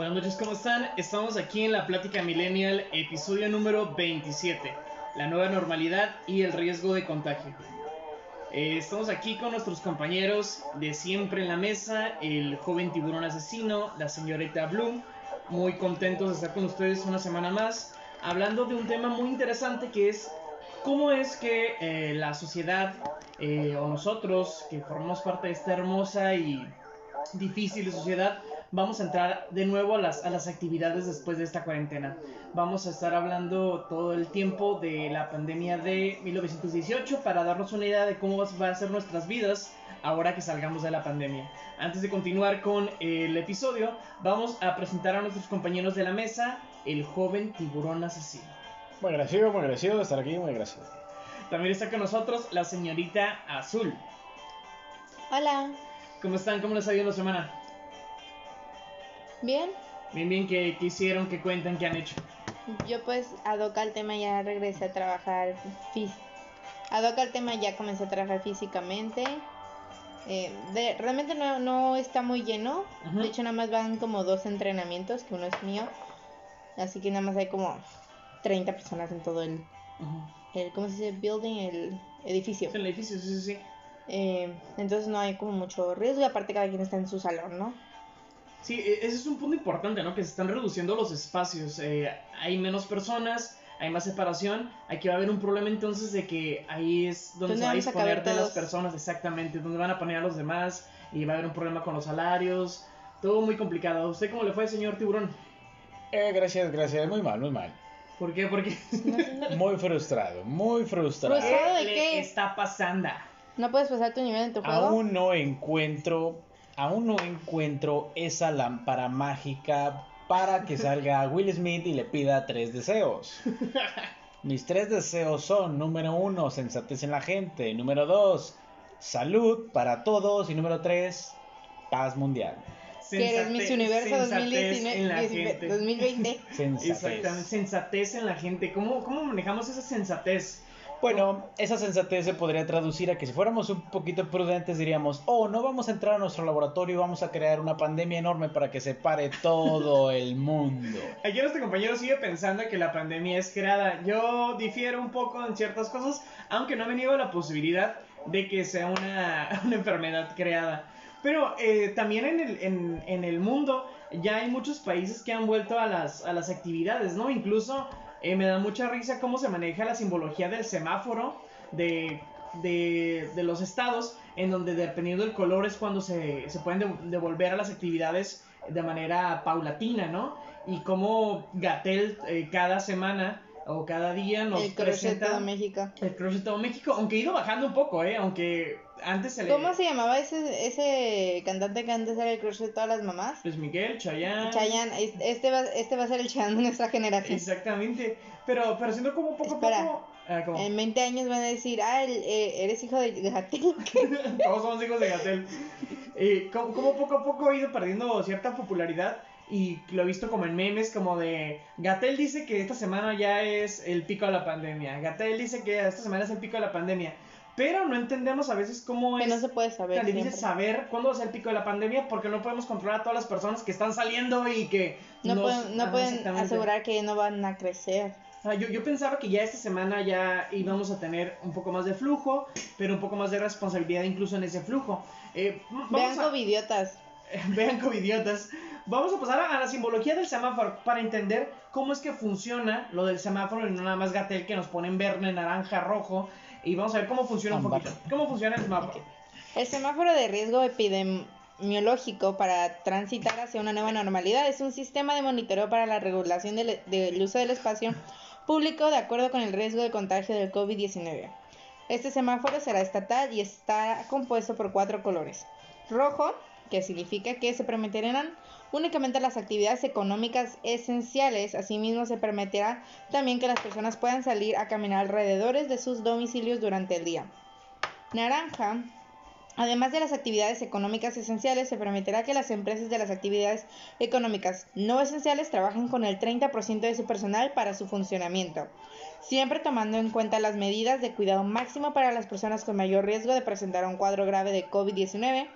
Buenas noches, ¿cómo están? Estamos aquí en la Plática Millennial, episodio número 27, la nueva normalidad y el riesgo de contagio. Eh, estamos aquí con nuestros compañeros de siempre en la mesa, el joven tiburón asesino, la señorita Bloom, muy contentos de estar con ustedes una semana más, hablando de un tema muy interesante que es cómo es que eh, la sociedad eh, o nosotros que formamos parte de esta hermosa y difícil sociedad, vamos a entrar de nuevo a las, a las actividades después de esta cuarentena. Vamos a estar hablando todo el tiempo de la pandemia de 1918 para darnos una idea de cómo va a ser nuestras vidas ahora que salgamos de la pandemia. Antes de continuar con el episodio, vamos a presentar a nuestros compañeros de la mesa, el joven tiburón asesino. Muy agradecido, muy agradecido de estar aquí, muy agradecido. También está con nosotros la señorita Azul. Hola. ¿Cómo están? ¿Cómo les ha ido la semana? Bien. Bien, bien, ¿qué, qué hicieron? ¿Qué cuentan? ¿Qué han hecho? Yo pues adoca el tema ya regresé a trabajar adoca el tema ya comencé a trabajar físicamente eh, de, realmente no, no, está muy lleno de hecho nada más van como dos entrenamientos que uno es mío así que nada más hay como 30 personas en todo el, el ¿cómo se dice? building el edificio el edificio sí sí sí eh, entonces no hay como mucho riesgo y aparte cada quien está en su salón no Sí, e, ese es un punto importante, ¿no? Que se están reduciendo los espacios. Eh, hay menos personas, hay más separación. Aquí va a haber un problema entonces de que ahí es donde se va a disponer de las personas, exactamente, donde van a poner a los demás y va a haber un problema con los salarios. Todo muy complicado. ¿Usted cómo le fue, señor tiburón? Eh, gracias, gracias. Muy mal, muy mal. ¿Por qué? Porque muy frustrado, muy frustrado. ¿Frustrado de qué? qué? está pasando? ¿No puedes pasar tu nivel en tu juego? Aún no encuentro aún no encuentro esa lámpara mágica para que salga Will Smith y le pida tres deseos. Mis tres deseos son, número uno, sensatez en la gente, número dos, salud para todos y número tres, paz mundial. que eres Miss Universo 2020. Sensatez. Exactamente, sensatez en la gente. ¿Cómo, ¿Cómo manejamos esa sensatez? Bueno, esa sensatez se podría traducir a que si fuéramos un poquito prudentes diríamos, oh, no vamos a entrar a nuestro laboratorio y vamos a crear una pandemia enorme para que se pare todo el mundo. Ayer este compañero sigue pensando que la pandemia es creada. Yo difiero un poco en ciertas cosas, aunque no me niego la posibilidad de que sea una, enfermedad creada. Pero eh, también en el, en, el mundo ya hay muchos países que han vuelto a las, a las actividades, ¿no? Incluso eh, me da mucha risa cómo se maneja la simbología del semáforo de, de, de los estados, en donde dependiendo del color es cuando se, se pueden devolver a las actividades de manera paulatina, ¿no? Y cómo Gatel eh, cada semana o cada día nos el presenta de México. El México, aunque ha ido bajando un poco, ¿eh? Aunque antes se le... ¿Cómo se llamaba ese, ese cantante que antes era el crush de todas las mamás? Pues Miguel, Chayanne. Chayanne, este va, este va a ser el Chayanne de nuestra generación. Exactamente, pero, pero siendo como poco a poco... Ah, en 20 años van a decir, ah, eh, eres hijo de Gatel. Todos somos hijos de Gatel. Eh, como, como poco a poco ha ido perdiendo cierta popularidad y lo he visto como en memes, como de Gatel dice que esta semana ya es el pico de la pandemia. Gatel dice que esta semana es el pico de la pandemia. Pero no entendemos a veces cómo que es. no se puede saber. Difícil saber cuándo va a ser el pico de la pandemia porque no podemos controlar a todas las personas que están saliendo y que. No pueden, no pueden asegurar que no van a crecer. Ah, yo, yo pensaba que ya esta semana ya íbamos a tener un poco más de flujo, pero un poco más de responsabilidad incluso en ese flujo. Eh, Vean a... covidiotas. Vean covidiotas. Vamos a pasar a, la simbología del semáforo para entender cómo es que funciona lo del semáforo y no nada más Gatel que nos pone en verde, naranja, rojo. Y vamos a ver cómo funciona un poquito. ¿Cómo funciona el semáforo? El semáforo de riesgo epidemiológico para transitar hacia una nueva normalidad es un sistema de monitoreo para la regulación del, del uso del espacio público de acuerdo con el riesgo de contagio del COVID-19. Este semáforo será estatal y está compuesto por cuatro colores. Rojo, que significa que se permitirán únicamente las actividades económicas esenciales. Asimismo, se permitirá también que las personas puedan salir a caminar alrededor de sus domicilios durante el día. Naranja. Además de las actividades económicas esenciales, se permitirá que las empresas de las actividades económicas no esenciales trabajen con el 30% de su personal para su funcionamiento, siempre tomando en cuenta las medidas de cuidado máximo para las personas con mayor riesgo de presentar un cuadro grave de COVID-19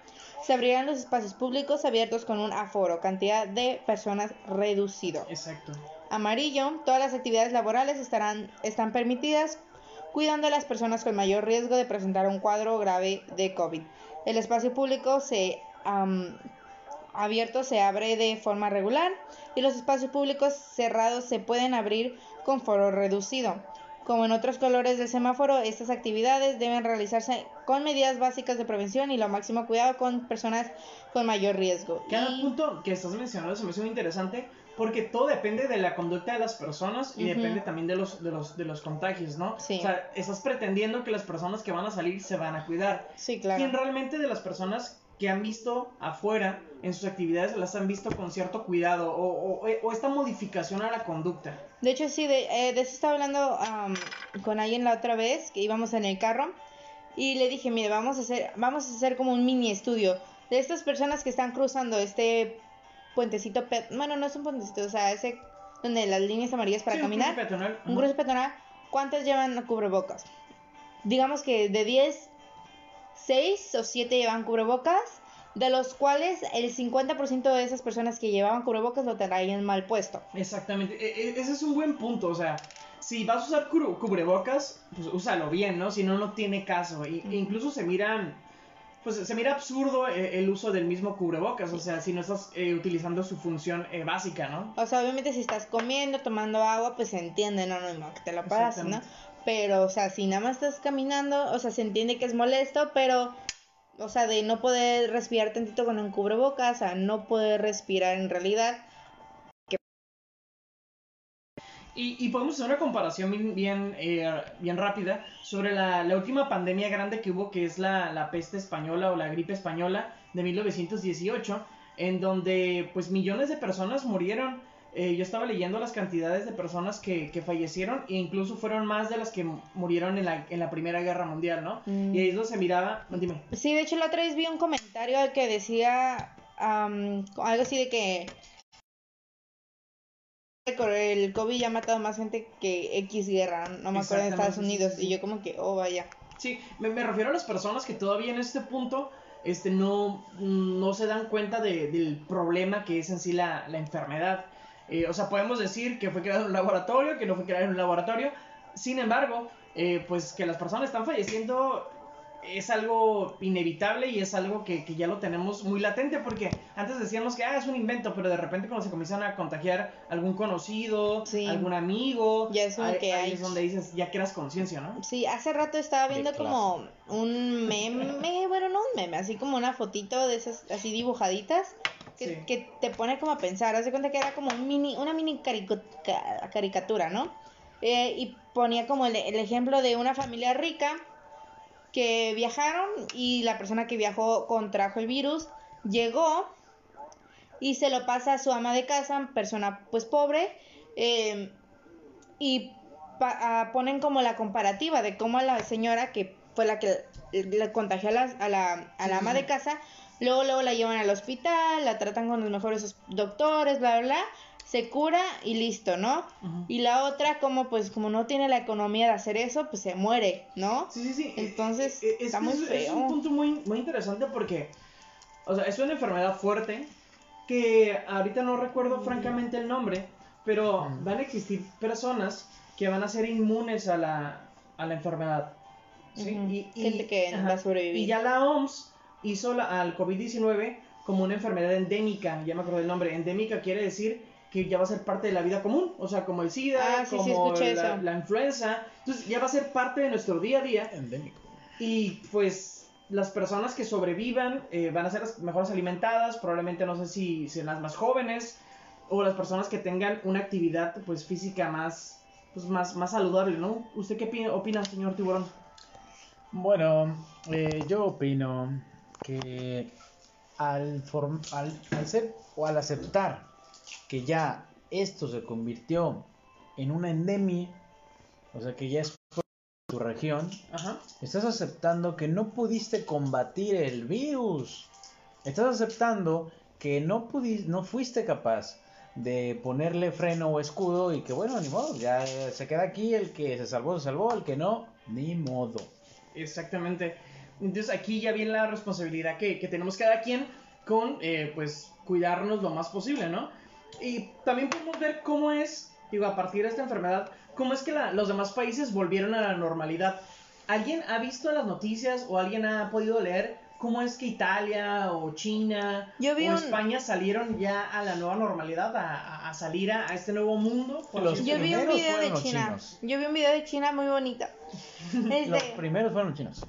se abrirán los espacios públicos abiertos con un aforo, cantidad de personas reducido. Exacto. Amarillo, todas las actividades laborales estarán están permitidas cuidando a las personas con mayor riesgo de presentar un cuadro grave de COVID. El espacio público se abierto se abre de forma regular y los espacios públicos cerrados se pueden abrir con foro reducido. Como en otros colores del semáforo, estas actividades deben realizarse con medidas básicas de prevención y lo máximo cuidado con personas con mayor riesgo. Cada punto que estás mencionando se me hace muy interesante porque todo depende de la conducta de las personas y depende también de los, de los, de los contagios, ¿no? Sí. O sea, estás pretendiendo que las personas que van a salir se van a cuidar. Sí, claro. ¿Quién realmente de las personas que han visto afuera en sus actividades las han visto con cierto cuidado o, o, esta modificación a la conducta. De hecho, sí, de, eh, de eso estaba hablando con alguien la otra vez que íbamos en el carro y le dije, mire, vamos a hacer, vamos a hacer como un mini estudio de estas personas que están cruzando este puentecito, bueno, no es un puentecito, o sea, ese donde las líneas amarillas para caminar. Un cruce peatonal. Un cruce peatonal. ¿Cuántas llevan cubrebocas? Digamos que de 10 6 o 7 llevaban cubrebocas, de los cuales el 50% de esas personas que llevaban cubrebocas lo traían mal puesto. Exactamente, e, e, ese es un buen punto, o sea, si vas a usar cubrebocas, pues úsalo bien, ¿no? Si no, no tiene caso. E incluso se miran, pues se mira absurdo eh, el uso del mismo cubrebocas, o sea, si no estás eh, utilizando su función eh, básica, ¿no? O sea, obviamente si estás comiendo, tomando agua, pues se entiende, no, no, no, que te lo pagas, ¿no? Pero, o sea, si nada más estás caminando, o sea, se entiende que es molesto, pero, o sea, de no poder respirar tantito con un cubrebocas, sea, no poder respirar en realidad. Y, y, podemos hacer una comparación bien, bien, eh, bien rápida sobre la, la, última pandemia grande que hubo, que es la, la, peste española o la gripe española de 1918, en donde pues millones de personas murieron eh, yo estaba leyendo las cantidades de personas que, que, fallecieron e incluso fueron más de las que murieron en la, en la Primera Guerra Mundial, ¿no? Y ahí es donde se miraba, dime. Sí, de hecho la otra vez vi un comentario que decía algo así de que el COVID ya ha matado más gente que X guerra, no me acuerdo, en Estados Unidos, y yo como que, oh, vaya. Sí, me, me, refiero a las personas que todavía en este punto este, no, no se dan cuenta de, del problema que es en sí la, la enfermedad. Eh, o sea, podemos decir que fue creado en un laboratorio, que no fue creado en un laboratorio. Sin embargo, eh, pues que las personas están falleciendo es algo inevitable y es algo que, que, ya lo tenemos muy latente porque antes decíamos que ah, es un invento, pero de repente cuando se comienzan a contagiar algún conocido, algún amigo, ya es, ahí, que es donde dices, ya creas conciencia, ¿no? Sí, hace rato estaba viendo como un meme, bueno, no un meme, así como una fotito de esas así dibujaditas. Que, que te pone como a pensar, haz de cuenta que era como un mini, una mini caricatura, ¿no? Eh, y ponía como el, el ejemplo de una familia rica que viajaron y la persona que viajó contrajo el virus, llegó y se lo pasa a su ama de casa, persona pues pobre, em, y ponen como la comparativa de cómo la señora, que fue la que le contagió a la, a la, a la ama de casa, luego, luego la llevan al hospital, la tratan con los mejores doctores, bla, bla, bla, se cura y listo, ¿no? Y la otra, como pues como no tiene la economía de hacer eso, pues se muere, ¿no? Sí, sí, sí. Entonces, está muy feo. Es un punto muy, muy interesante porque, o sea, es una enfermedad fuerte que ahorita no recuerdo francamente el nombre, pero van a existir personas que van a ser inmunes a la, a la enfermedad. ¿sí? y, Gente que va a sobrevivir. Y ya la OMS hizo al COVID-19 como una enfermedad endémica, ya me acuerdo del nombre, endémica quiere decir que ya va a ser parte de la vida común, o sea, como el SIDA, ah, como la, influenza, entonces ya va a ser parte de nuestro día a día. Endémico. Y pues las personas que sobrevivan eh, van a ser las mejores alimentadas, probablemente no sé si sean las más jóvenes o las personas que tengan una actividad pues física más pues más, más saludable, ¿no? ¿Usted qué opina, señor tiburón? Bueno, eh, yo opino que al, al, al ser o al aceptar que ya esto se convirtió en una endemia, o sea que ya es tu región, estás aceptando que no pudiste combatir el virus. Estás aceptando que no pudiste, no fuiste capaz de ponerle freno o escudo y que bueno, ni modo, ya se queda aquí, el que se salvó, se salvó, el que no, ni modo. Exactamente. Entonces aquí ya viene la responsabilidad que, que tenemos cada quien con, eh, pues, cuidarnos lo más posible, ¿no? Y también podemos ver cómo es, digo, a partir de esta enfermedad, cómo es que los demás países volvieron a la normalidad. ¿Alguien ha visto las noticias o alguien ha podido leer cómo es que Italia o China o España salieron ya a la nueva normalidad, a, salir a, este nuevo mundo? yo vi un video de China. Yo vi un video de China muy bonito. los primeros fueron los chinos.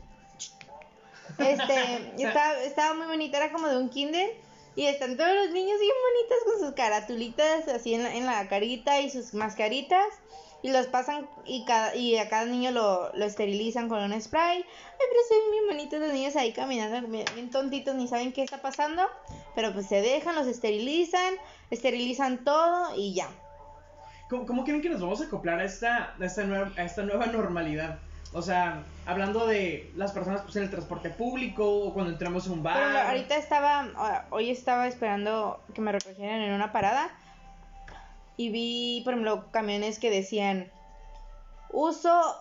Este, estaba, estaba muy bonita, era como de un kinder y están todos los niños bien bonitos con sus caratulitas así en la, en la carita y sus mascaritas. Y los pasan y, cada, y a cada niño lo, lo esterilizan con un spray. Ay, pero son bien bonitos los niños ahí caminando, bien tontitos, ni saben qué está pasando. Pero pues se dejan, los esterilizan, esterilizan todo y ya. ¿Cómo, cómo creen que nos vamos a acoplar a esta, a esta, nueva, a esta nueva normalidad? O sea, hablando de las personas pues, en el transporte público o cuando entramos en un bar. Pero ahorita estaba, ah, hoy estaba esperando que me recogieran en una parada y vi, por ejemplo, camiones que decían uso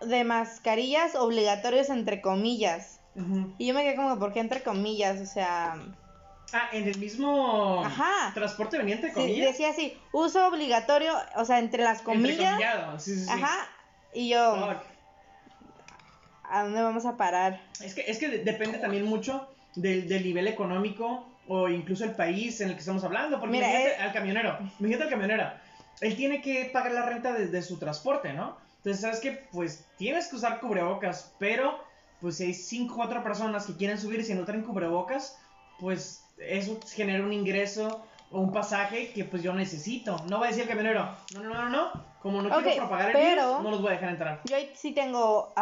de mascarillas obligatorios entre comillas. Y yo me quedé como, ¿por qué entre comillas? O sea... Ah, en el mismo Ajá. transporte venía entre comillas. Sí, decía así, uso obligatorio, o sea, entre las comillas. Sí, sí, sí. Ajá. Y yo... ¿a dónde vamos a parar? Es que, es que depende también mucho del, del nivel económico o incluso el país en el que estamos hablando. Porque Mira, imagínate eh, al camionero, imagínate al camionero, él tiene que pagar la renta de, su transporte, ¿no? Entonces, ¿sabes qué? Pues tienes que usar cubrebocas, pero pues si hay 5 o 4 personas que quieren subir y si no traen cubrebocas, pues eso genera un ingreso o un pasaje que pues yo necesito. No va a decir el camionero, no, no, no, no, como no quiero propagar el virus, no los voy a dejar entrar. Yo sí tengo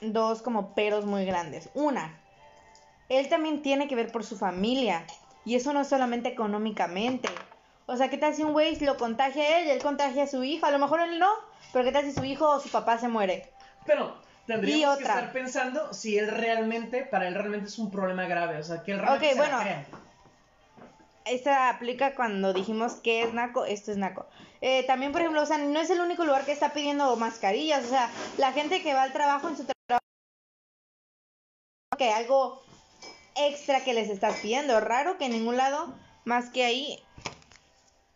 dos como peros muy grandes. Una, él también tiene que ver por su familia. Y eso no es solamente económicamente. O sea, ¿qué tal si un güey lo contagia a él y él contagia a su hijo? A lo mejor él no, pero ¿qué tal si su hijo o su papá se muere? Pero tendríamos que estar pensando si él realmente, para él realmente es un problema grave. O sea, que él realmente Ok, bueno. Esta aplica cuando dijimos que es naco, esto es naco. Eh, también, por ejemplo, o sea, no es el único lugar que está pidiendo mascarillas. O sea, la gente que va al trabajo en su trabajo que algo extra que les estás pidiendo. Raro que en ningún lado, más que ahí,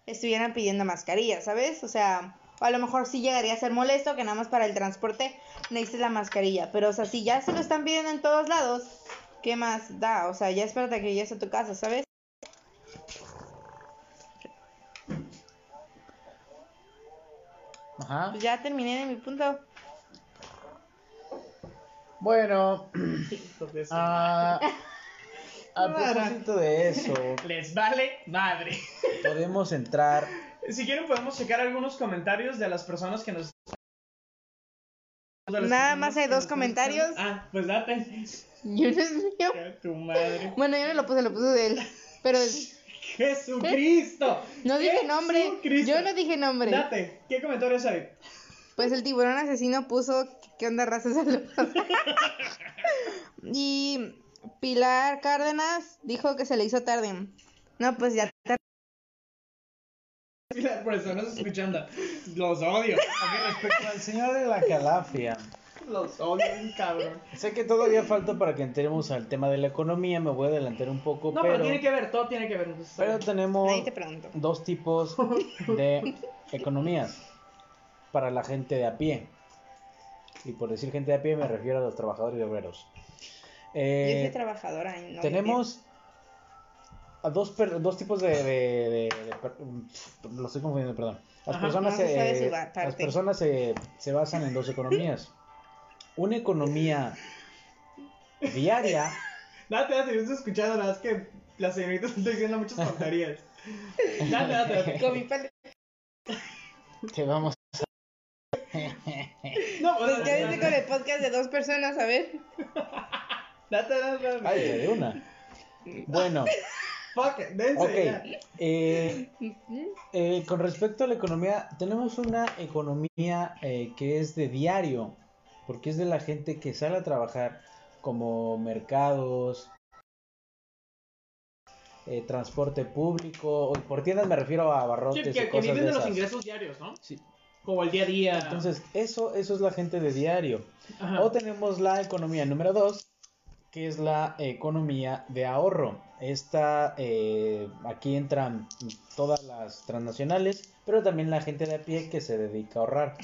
estuvieran pidiendo mascarillas, ¿sabes? O sea, O a lo mejor sí llegaría a ser molesto que nada más para el transporte necesites la mascarilla. Pero, o sea, si ya se lo están pidiendo en todos lados, ¿qué más da? O sea, ya espérate que llegues a tu casa, ¿sabes? Ajá. Pues ya terminé de mi punto. Bueno, a Para. propósito de eso, Les vale madre. podemos entrar. Si quieren podemos checar algunos comentarios de las personas que nos... Nada más hay dos comentarios. Ah, pues date. Y uno es mío. Tu madre. Bueno, yo no lo puse, lo puse de él. Pero Jesucristo. no dije nombre. Jesucristo. Yo no dije nombre. Date. ¿Qué comentarios hay? Pues el tiburón asesino puso ¿qué onda raza y Pilar Cárdenas dijo que se le hizo tarde. No, pues ya tar- Las personas escuchando. Los odio. Ok, respecto al señor de la calafia, Los odio, cabrón. sé que todavía falta para que entremos al tema de la economía, me voy a adelantar un poco, No, pero, pero, tiene que ver, todo tiene que ver. pero tenemos Ahí te pregunto. dos tipos de economías para la gente de a pie. Y por decir gente de a pie me refiero a los trabajadores y obreros. Yo Eh, soy trabajadora. no tenemos a dos, per- dos tipos de, de- de- de per- mm, lo estoy confundiendo, perdón. Las Ajá, personas, no se eh, las personas se, se basan en dos economías. Una economía diaria Date, date, yo estoy escuchando, nada más que la señorita está diciendo muchas tonterías. Date, date, date. Con mi padre. que vamos No, pues, Pues ya viste con el podcast de dos personas, a ver. Date, date, date. Ay, de una. Bueno, Fuck dense, ok. ya. eh, eh, con respecto a la economía, tenemos una economía eh, que es de diario, porque es de la gente que sale a trabajar como mercados, eh, transporte público, o por tiendas me refiero a Sí, abarrotes que, y que cosas viven de de los esas. ingresos diarios, ¿no? Sí. Como el día a día. Entonces, eso, eso es la gente de diario. Ajá. O tenemos la economía número dos, que es la economía de ahorro. Esta, eh, aquí entran todas las transnacionales, pero también la gente de a pie que se dedica a ahorrar.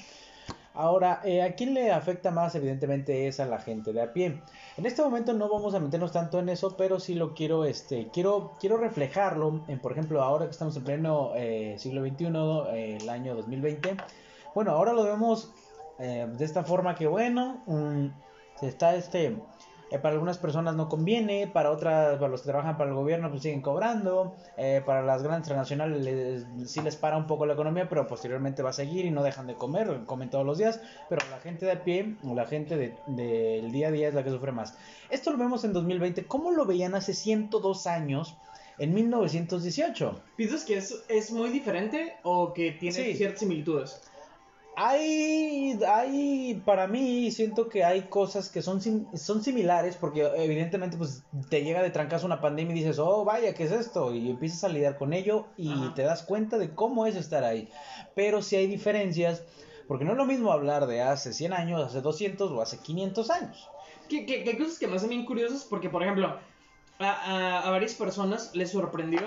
Ahora, eh, ¿a quién le afecta más? Evidentemente es a la gente de a pie. En este momento no vamos a meternos tanto en eso, pero sí lo quiero, este, quiero, quiero reflejarlo en, por ejemplo, ahora que estamos en pleno eh, siglo XXI, el año 2020. Bueno, ahora lo vemos eh, de esta forma que, bueno, mm, se está este, eh, para algunas personas no conviene, para otras, para los que trabajan para el gobierno, pues siguen cobrando, eh, para las grandes transnacionales les- sí les para un poco la economía, pero posteriormente va a seguir y no dejan de comer, comen todos los días, pero la gente de a pie, o la gente de- del día a día es la que sufre más. Esto lo vemos en 2020, ¿cómo lo veían hace 102 años, en 1918? ¿Piensas que es, es muy diferente o que tiene Sí. ciertas similitudes? Hay, hay, para mí siento que hay cosas que son, sim- son similares porque evidentemente pues te llega de trancas una pandemia y dices, oh vaya, ¿qué es esto? Y empiezas a lidiar con ello y Ajá. te das cuenta de cómo es estar ahí. Pero sí hay diferencias porque no es lo mismo hablar de hace 100 años, hace 200 o hace 500 años. ¿Qué, qué, qué cosas que me hacen bien curiosas? Porque, por ejemplo, a, a- a varias personas les sorprendió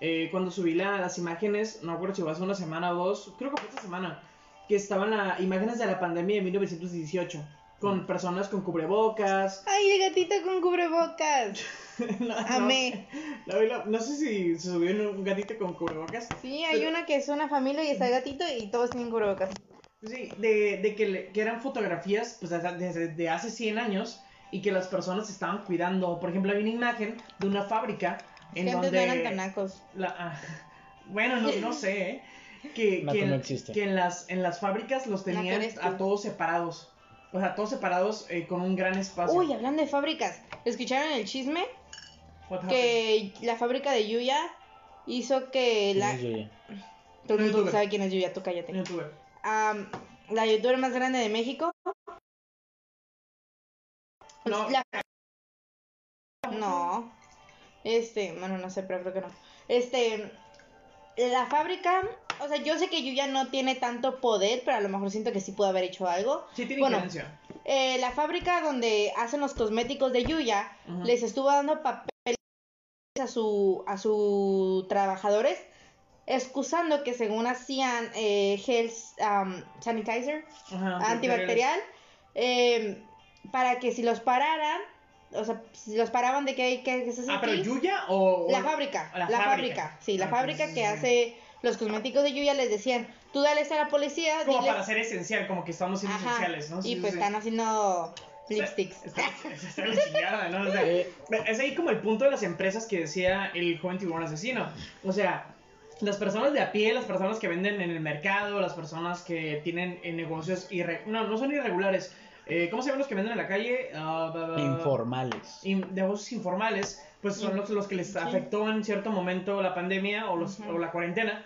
eh, cuando subí la- las imágenes, no recuerdo si fue hace una semana o dos, creo que fue esta semana, que estaban las imágenes de la pandemia de 1918, con personas con cubrebocas. Ay, el gatito con cubrebocas. No, no, Amé. vi, la- no sé si se subió en un gatito con cubrebocas. Sí, hay Pero- una que es una familia y está el gatito y todos tienen cubrebocas. Sí, de, de que, le- que eran fotografías pues, desde, de hace 100 años y que las personas se estaban cuidando. Por ejemplo, hay una imagen de una fábrica en que antes donde... no eran tanacos. la- ah, bueno, no, no sé, ¿eh? Que, en, no existe. que en las, en las fábricas los tenían a todos separados. O sea, todos separados eh, con un gran espacio. Uy, hablando de fábricas, ¿escucharon el chisme? Que la fábrica de Yuya hizo que la... Sí, sí, Todo el mundo youtuber. sabe quién es Yuya, tú cállate. youtuber. La youtuber más grande de México. No. La- No. Este, bueno, no sé, pero creo que no. Este, la fábrica, o sea, yo sé que Yuya no tiene tanto poder, pero a lo mejor siento que sí pudo haber hecho algo. Sí, tiene Bueno. Eh, la fábrica donde hacen los cosméticos de Yuya les estuvo dando papeles a su a sus trabajadores excusando que según hacían eh, gel um, sanitizer, antibacterial, eh, para que si los pararan, o sea, los paraban de que hay que, que se Ah, pero Yuya o. la fábrica, la la, fábrica. fábrica, sí, la Ah, fábrica entonces, que hace los cosméticos de Yuya les decían, tú dales a la policía, Como diles- para ser esencial, como que estamos siendo Ajá, esenciales, ¿no? Sí, y pues sí. están haciendo lipsticks. Está, está, está la chingada, ¿no? O sea, es ahí como el punto de las empresas que decía el joven tiburón asesino. O sea, las personas de a pie, las personas que venden en el mercado, las personas que tienen eh, negocios irre- no, no son irregulares. Eh, ¿Cómo se llaman los que venden en la calle? Ba- informales. in- negocios informales, pues son los, los que les Sí. afectó en cierto momento la pandemia o, los, Ujú. o la cuarentena.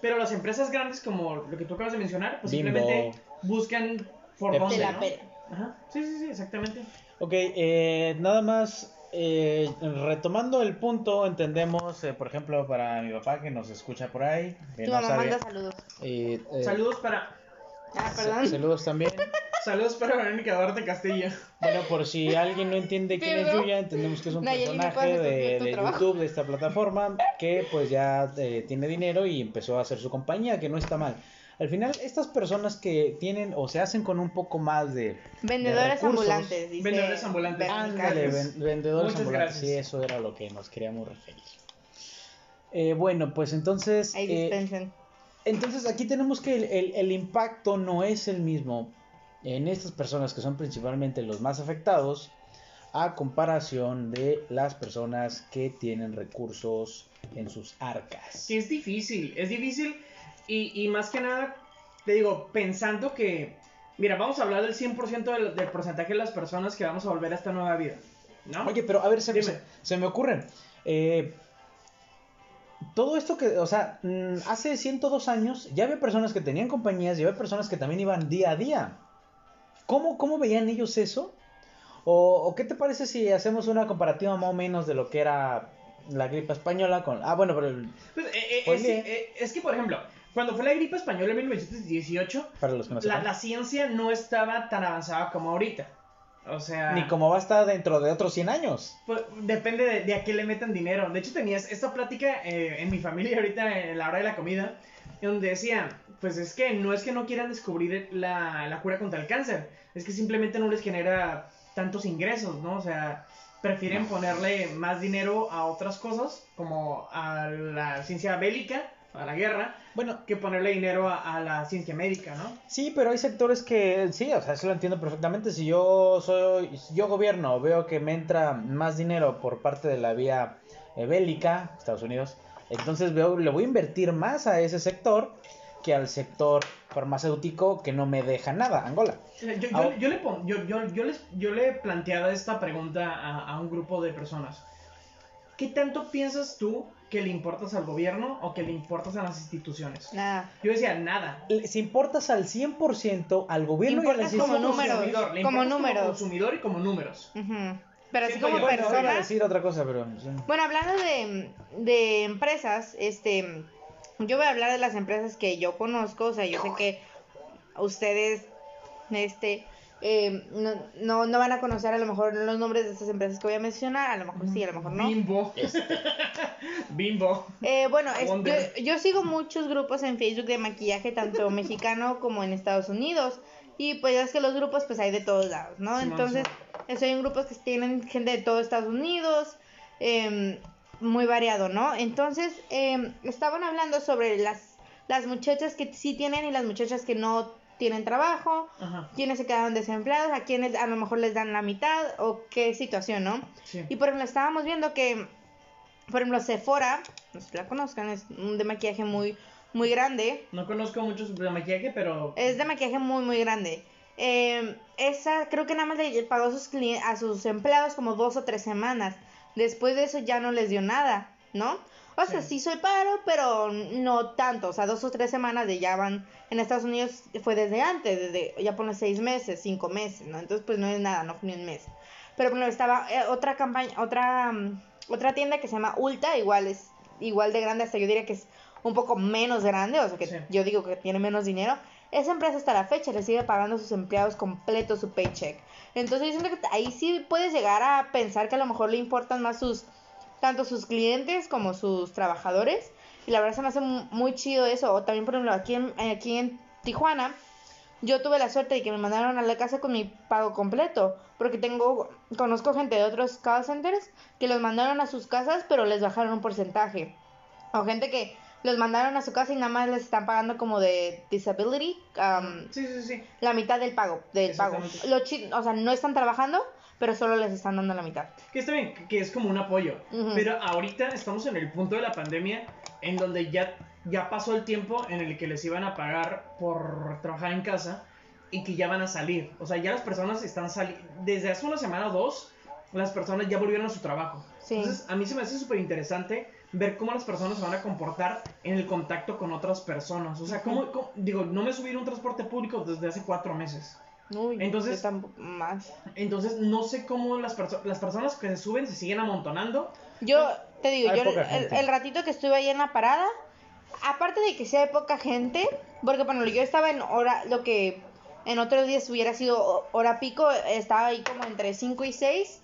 Pero las empresas grandes, como lo que tú acabas de mencionar, pues Bimbo. simplemente buscan por dónde, ¿no? Ajá. Sí, sí, sí, exactamente. Ok, eh, nada más eh, retomando el punto, entendemos, eh, por ejemplo, para mi papá que nos escucha por ahí, que Tu no mamá sabe, manda saludos. eh, eh, Saludos para Ah, perdón. saludos también. saludos para Verónica Duarte Castillo. Bueno, por si alguien no entiende quién es. Yuya, entendemos que es un Nayeli, ¿me personaje de? YouTube, de esta plataforma, que pues ya eh, tiene dinero y empezó a hacer su compañía, que no está mal. Al final, estas personas que tienen o se hacen con un poco más de... Vendedores recursos. ambulantes, dice. Vendedores ambulantes. Ándale, ven- vendedores Muchas ambulantes, gracias. sí, eso era lo que nos queríamos referir. Eh, bueno, pues entonces... Ahí eh, entonces aquí tenemos que el, el- el impacto no es el mismo en estas personas que son principalmente los más afectados a comparación de las personas que tienen recursos en sus arcas. Es difícil, es difícil y, y más que nada, te digo, pensando que, mira, vamos a hablar del 100% del, del porcentaje de las personas que vamos a volver a esta nueva vida, ¿no? Oye, pero a ver, se, se- se me ocurre. eh, todo esto que, o sea, mm, hace 102 años ya había personas que tenían compañías y había personas que también iban día a día. ¿Cómo, cómo veían ellos eso? O, o qué te parece si hacemos una comparativa más o menos de lo que era la gripe española con... Ah, bueno, pero el- Pues, eh, eh, es, eh, es que, por ejemplo, cuando fue la gripe española en 1918, para los que no la, la ciencia no estaba tan avanzada como ahorita. O sea... Ni como va a estar dentro de otros 100 años. Pues, depende de, de a qué le metan dinero. De hecho, tenías esta plática eh, en mi familia ahorita en la hora de la comida, donde decían, pues es que no es que no quieran descubrir la, la cura contra el cáncer, es que simplemente no les genera tantos ingresos, ¿no? O sea, prefieren ponerle más dinero a otras cosas, como a la ciencia bélica, a la guerra, Bueno, que ponerle dinero a, a la ciencia médica, ¿no? Sí, pero hay sectores que sí, o sea, eso lo entiendo perfectamente. Si yo soy, si yo gobierno, veo que me entra más dinero por parte de la vía eh, bélica, Estados Unidos, entonces veo, le voy a invertir más a ese sector que al sector farmacéutico que no me deja nada, Angola. Yo, yo, Ah. yo le, pon- yo, yo, yo les, yo le planteaba esta pregunta a, a un grupo de personas. ¿Qué tanto piensas tú que le importas al gobierno o que le importas a las instituciones? Nada. Yo decía, nada. Si importas al 100% al gobierno y a las Importas como instituciones- números, consumidor, le como números. consumidor y como números. Ujú. Pero así como a persona. decir otra cosa, pero... sí. Bueno, hablando de, de empresas, este, yo voy a hablar de las empresas que yo conozco, o sea, yo sé que ustedes, este, eh, no, no, no van a conocer a lo mejor los nombres de estas empresas que voy a mencionar, a lo mejor sí, a lo mejor no. Bimbo. Bimbo. Eh, bueno, es- yo, yo sigo muchos grupos en Facebook de maquillaje, tanto mexicano como en Estados Unidos. Y pues ya es que los grupos pues hay de todos lados, ¿no? Entonces, estoy en grupos que tienen gente de todo Estados Unidos, em, muy variado, ¿no? Entonces, em, estaban hablando sobre las, las muchachas que sí tienen y las muchachas que no tienen trabajo, Ajá. quienes se quedaron desempleados, a quienes a lo mejor les dan la mitad o qué situación, ¿no? Sí. Y por ejemplo, estábamos viendo que, por ejemplo, Sephora, no sé si la conozcan, es un de maquillaje muy, muy grande. No conozco muchos de maquillaje, pero. Es de maquillaje muy, muy grande. Eh, esa creo que nada más le pagó a sus, a sus empleados como dos o tres semanas. Después de eso ya no les dio nada, ¿no? O sea, Sí. sí soy paro, pero no tanto. O sea, dos o tres semanas de ya van. En Estados Unidos fue desde antes, desde ya pone seis meses, cinco meses, ¿no? Entonces, pues no es nada, no fue ni un mes. Pero bueno, estaba eh, otra campaña, otra, otra tienda que se llama Ulta, igual es igual de grande, hasta yo diría que es un poco menos grande, o sea que Sí. yo digo que tiene menos dinero. Esa empresa hasta la fecha le sigue pagando a sus empleados completo su paycheck. Entonces yo siento que ahí sí puedes llegar a pensar que a lo mejor le importan más sus tanto sus clientes como sus trabajadores Y la verdad se me hace mu- muy chido eso. O también, por ejemplo, aquí en, aquí en Tijuana, yo tuve la suerte de que me mandaron a la casa con mi pago completo. Porque tengo, conozco gente de otros call centers que los mandaron a sus casas, pero les bajaron un porcentaje. O gente que los mandaron a su casa y nada más les están pagando como de disability, um, Sí, sí, sí. la mitad del pago, del pago. Lo o sea, no están trabajando, pero solo les están dando la mitad. Que está bien, que es como un apoyo. Ujú. Pero ahorita estamos en el punto de la pandemia en donde ya, ya pasó el tiempo en el que les iban a pagar por trabajar en casa y que ya van a salir. O sea, ya las personas están saliendo. Desde hace una semana o dos, las personas ya volvieron a su trabajo. Sí. Entonces, a mí se me hace súper interesante ver cómo las personas se van a comportar en el contacto con otras personas. O sea, cómo, cómo- digo, no me subí a un transporte público desde hace cuatro meses. Uy, Entonces- yo tampoco- más. Entonces, no sé cómo las, perso- las personas que se suben se siguen amontonando. Yo te digo, Hay yo el, ratito que estuve ahí en la parada, aparte de que sí hay poca gente, porque bueno, yo estaba en hora, lo que en otros días hubiera sido hora pico, estaba ahí como entre 5 y 6.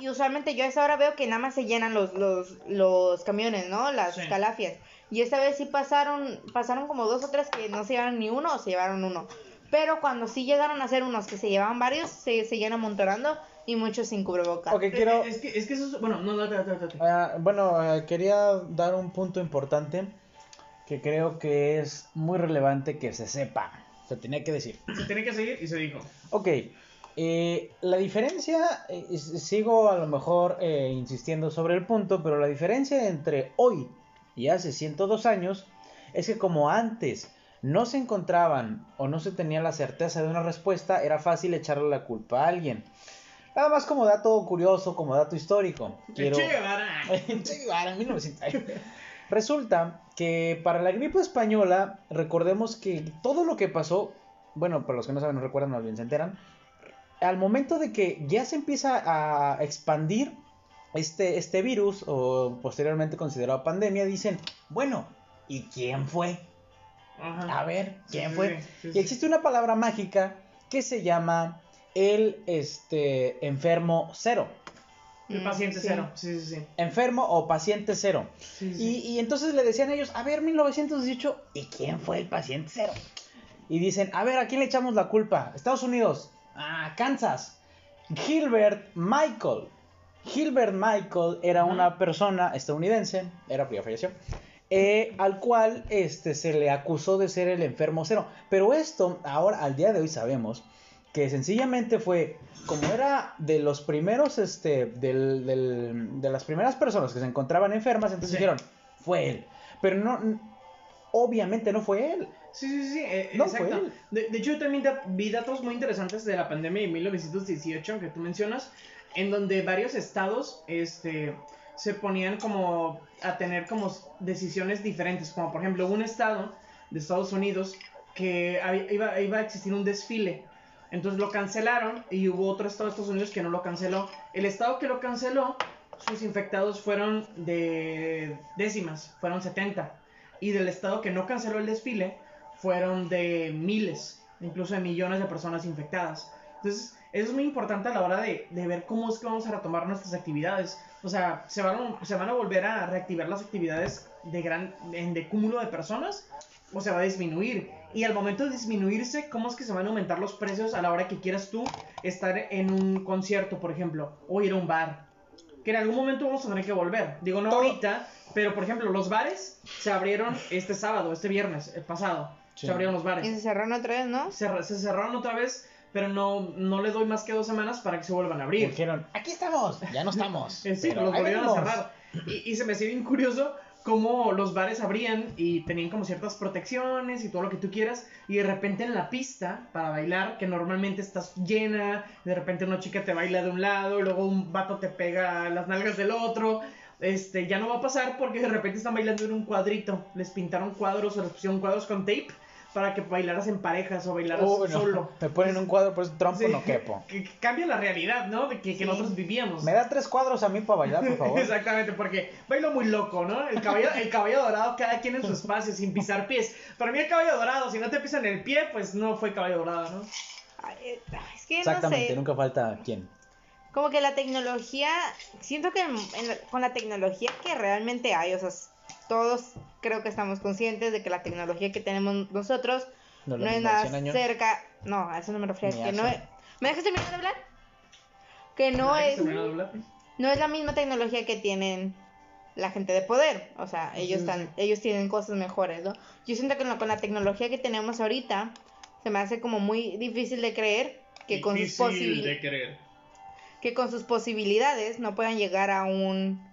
Y usualmente yo a esa hora veo que nada más se llenan los, los, los camiones, ¿no? Las Sí. calafias. Y esta vez sí pasaron, pasaron como dos o tres que no se llevaron ni uno o se llevaron uno. Pero cuando sí llegaron a ser unos que se llevaban varios, se seguían amontonando y muchos sin cubrebocas. Ok, quiero... Es que, es que eso es. Bueno, no, no, no, no, no, no. Ah, bueno, eh, quería dar un punto importante que creo que es muy relevante que se sepa. Se tenía que decir. Se tiene que seguir y se dijo. Ok, eh, la diferencia, eh, sigo a lo mejor eh, insistiendo sobre el punto, pero la diferencia entre hoy y hace 102 años es que como antes no se encontraban o no se tenía la certeza de una respuesta, era fácil echarle la culpa a alguien. Nada más como dato curioso, como dato histórico. Quiero... Che Guevara. Che Guevara, en 1900. Resulta que para la gripe española, recordemos que todo lo que pasó, bueno, para los que no saben, no recuerdan, más bien se enteran, al momento de que ya se empieza a expandir este, este virus, o posteriormente considerado pandemia, dicen, bueno, ¿y quién fue? Ajá. A ver, ¿quién Sí, fue? sí, sí, Y existe una palabra mágica que se llama el este, enfermo cero. El Mm, paciente sí. cero. Sí, sí, sí. Enfermo o paciente cero. Sí, sí. Y, y entonces le decían a ellos, a ver, 1918, ¿y quién fue el paciente cero? Y dicen, a ver, ¿a quién le echamos la culpa? Estados Unidos, ah, Kansas, Gilbert Michael. Gilbert Michael era una persona estadounidense, era ya falleció, eh, al cual este, se le acusó de ser el enfermo cero. Pero esto, ahora, al día de hoy sabemos que sencillamente fue, como era de los primeros, este, del, del- de las primeras personas que se encontraban enfermas, entonces Sí. dijeron, fue él. Pero no, obviamente no fue él. Sí, sí, sí, eh, No, exacto. él. De, de hecho, yo también da- vi datos muy interesantes de la pandemia de 1918 que tú mencionas, en donde varios estados este, se ponían como a tener como decisiones diferentes, como por ejemplo un estado de Estados Unidos que iba, iba a existir un desfile. Entonces lo cancelaron y hubo otro estado de Estados Unidos que no lo canceló. El estado que lo canceló, sus infectados fueron de décimas, fueron 70. Y del estado que no canceló el desfile, fueron de miles, incluso de millones de personas infectadas. Entonces, eso es muy importante a la hora de, de ver cómo es que vamos a retomar nuestras actividades. O sea, ¿se van, a- se van a volver a reactivar las actividades de gran en de cúmulo de personas o se va a disminuir? Y al momento de disminuirse, ¿cómo es que se van a aumentar los precios a la hora que quieras tú estar en un concierto, por ejemplo, o ir a un bar? Que en algún momento vamos a tener que volver. Digo, no ahorita, pero por ejemplo, los bares se abrieron este sábado, este viernes, el pasado. Sí. Se abrieron los bares Y se cerraron otra vez, ¿no? se, se cerraron otra vez, pero no, no le doy más que dos semanas para que se vuelvan a abrir. Dijeron, aquí estamos, ya no estamos. Sí, pero los volvieron a venimos". cerrar. Y, y se me hacía bien curioso cómo los bares abrían y tenían como ciertas protecciones y todo lo que tú quieras. Y de repente en la pista para bailar, que normalmente estás llena, de repente una chica te baila de un lado, y luego un vato te pega las nalgas del otro. Este, ya no va a pasar porque de repente están bailando en un cuadrito. Les pintaron cuadros o les pusieron cuadros con tape para que bailaras en parejas o bailaras Oh, no. solo. Me ponen un cuadro, pues trompo Sí, no quepo. Que, que cambia la realidad, ¿no? De que, que Sí. nosotros vivíamos. Me da tres cuadros a mí para bailar, por favor. Exactamente, porque bailo muy loco, ¿no? El caballo, el caballo dorado, cada quien en su espacio, sin pisar pies. Para mí el caballo dorado, si no te pisan el pie, pues no fue caballo dorado, ¿no? Ay, eh, es que no Exactamente, sé. nunca falta quién. como que la tecnología, siento que en- en la- con la tecnología que realmente hay, o sea, todos creo que estamos conscientes de que la tecnología que tenemos nosotros No no, es nada 100 años. cerca, no, a eso no me refiero, que no es, ¿me dejas terminar de hablar? Que no ¿Hay que es, terminar de hablar? no es la misma tecnología que tienen la gente de poder, o sea, ellos están, ellos tienen cosas mejores, ¿no? Yo siento que con la, tecnología que tenemos ahorita, se me hace como muy difícil de creer que con sus posibilidades de creer. que con sus posibilidades no puedan llegar a un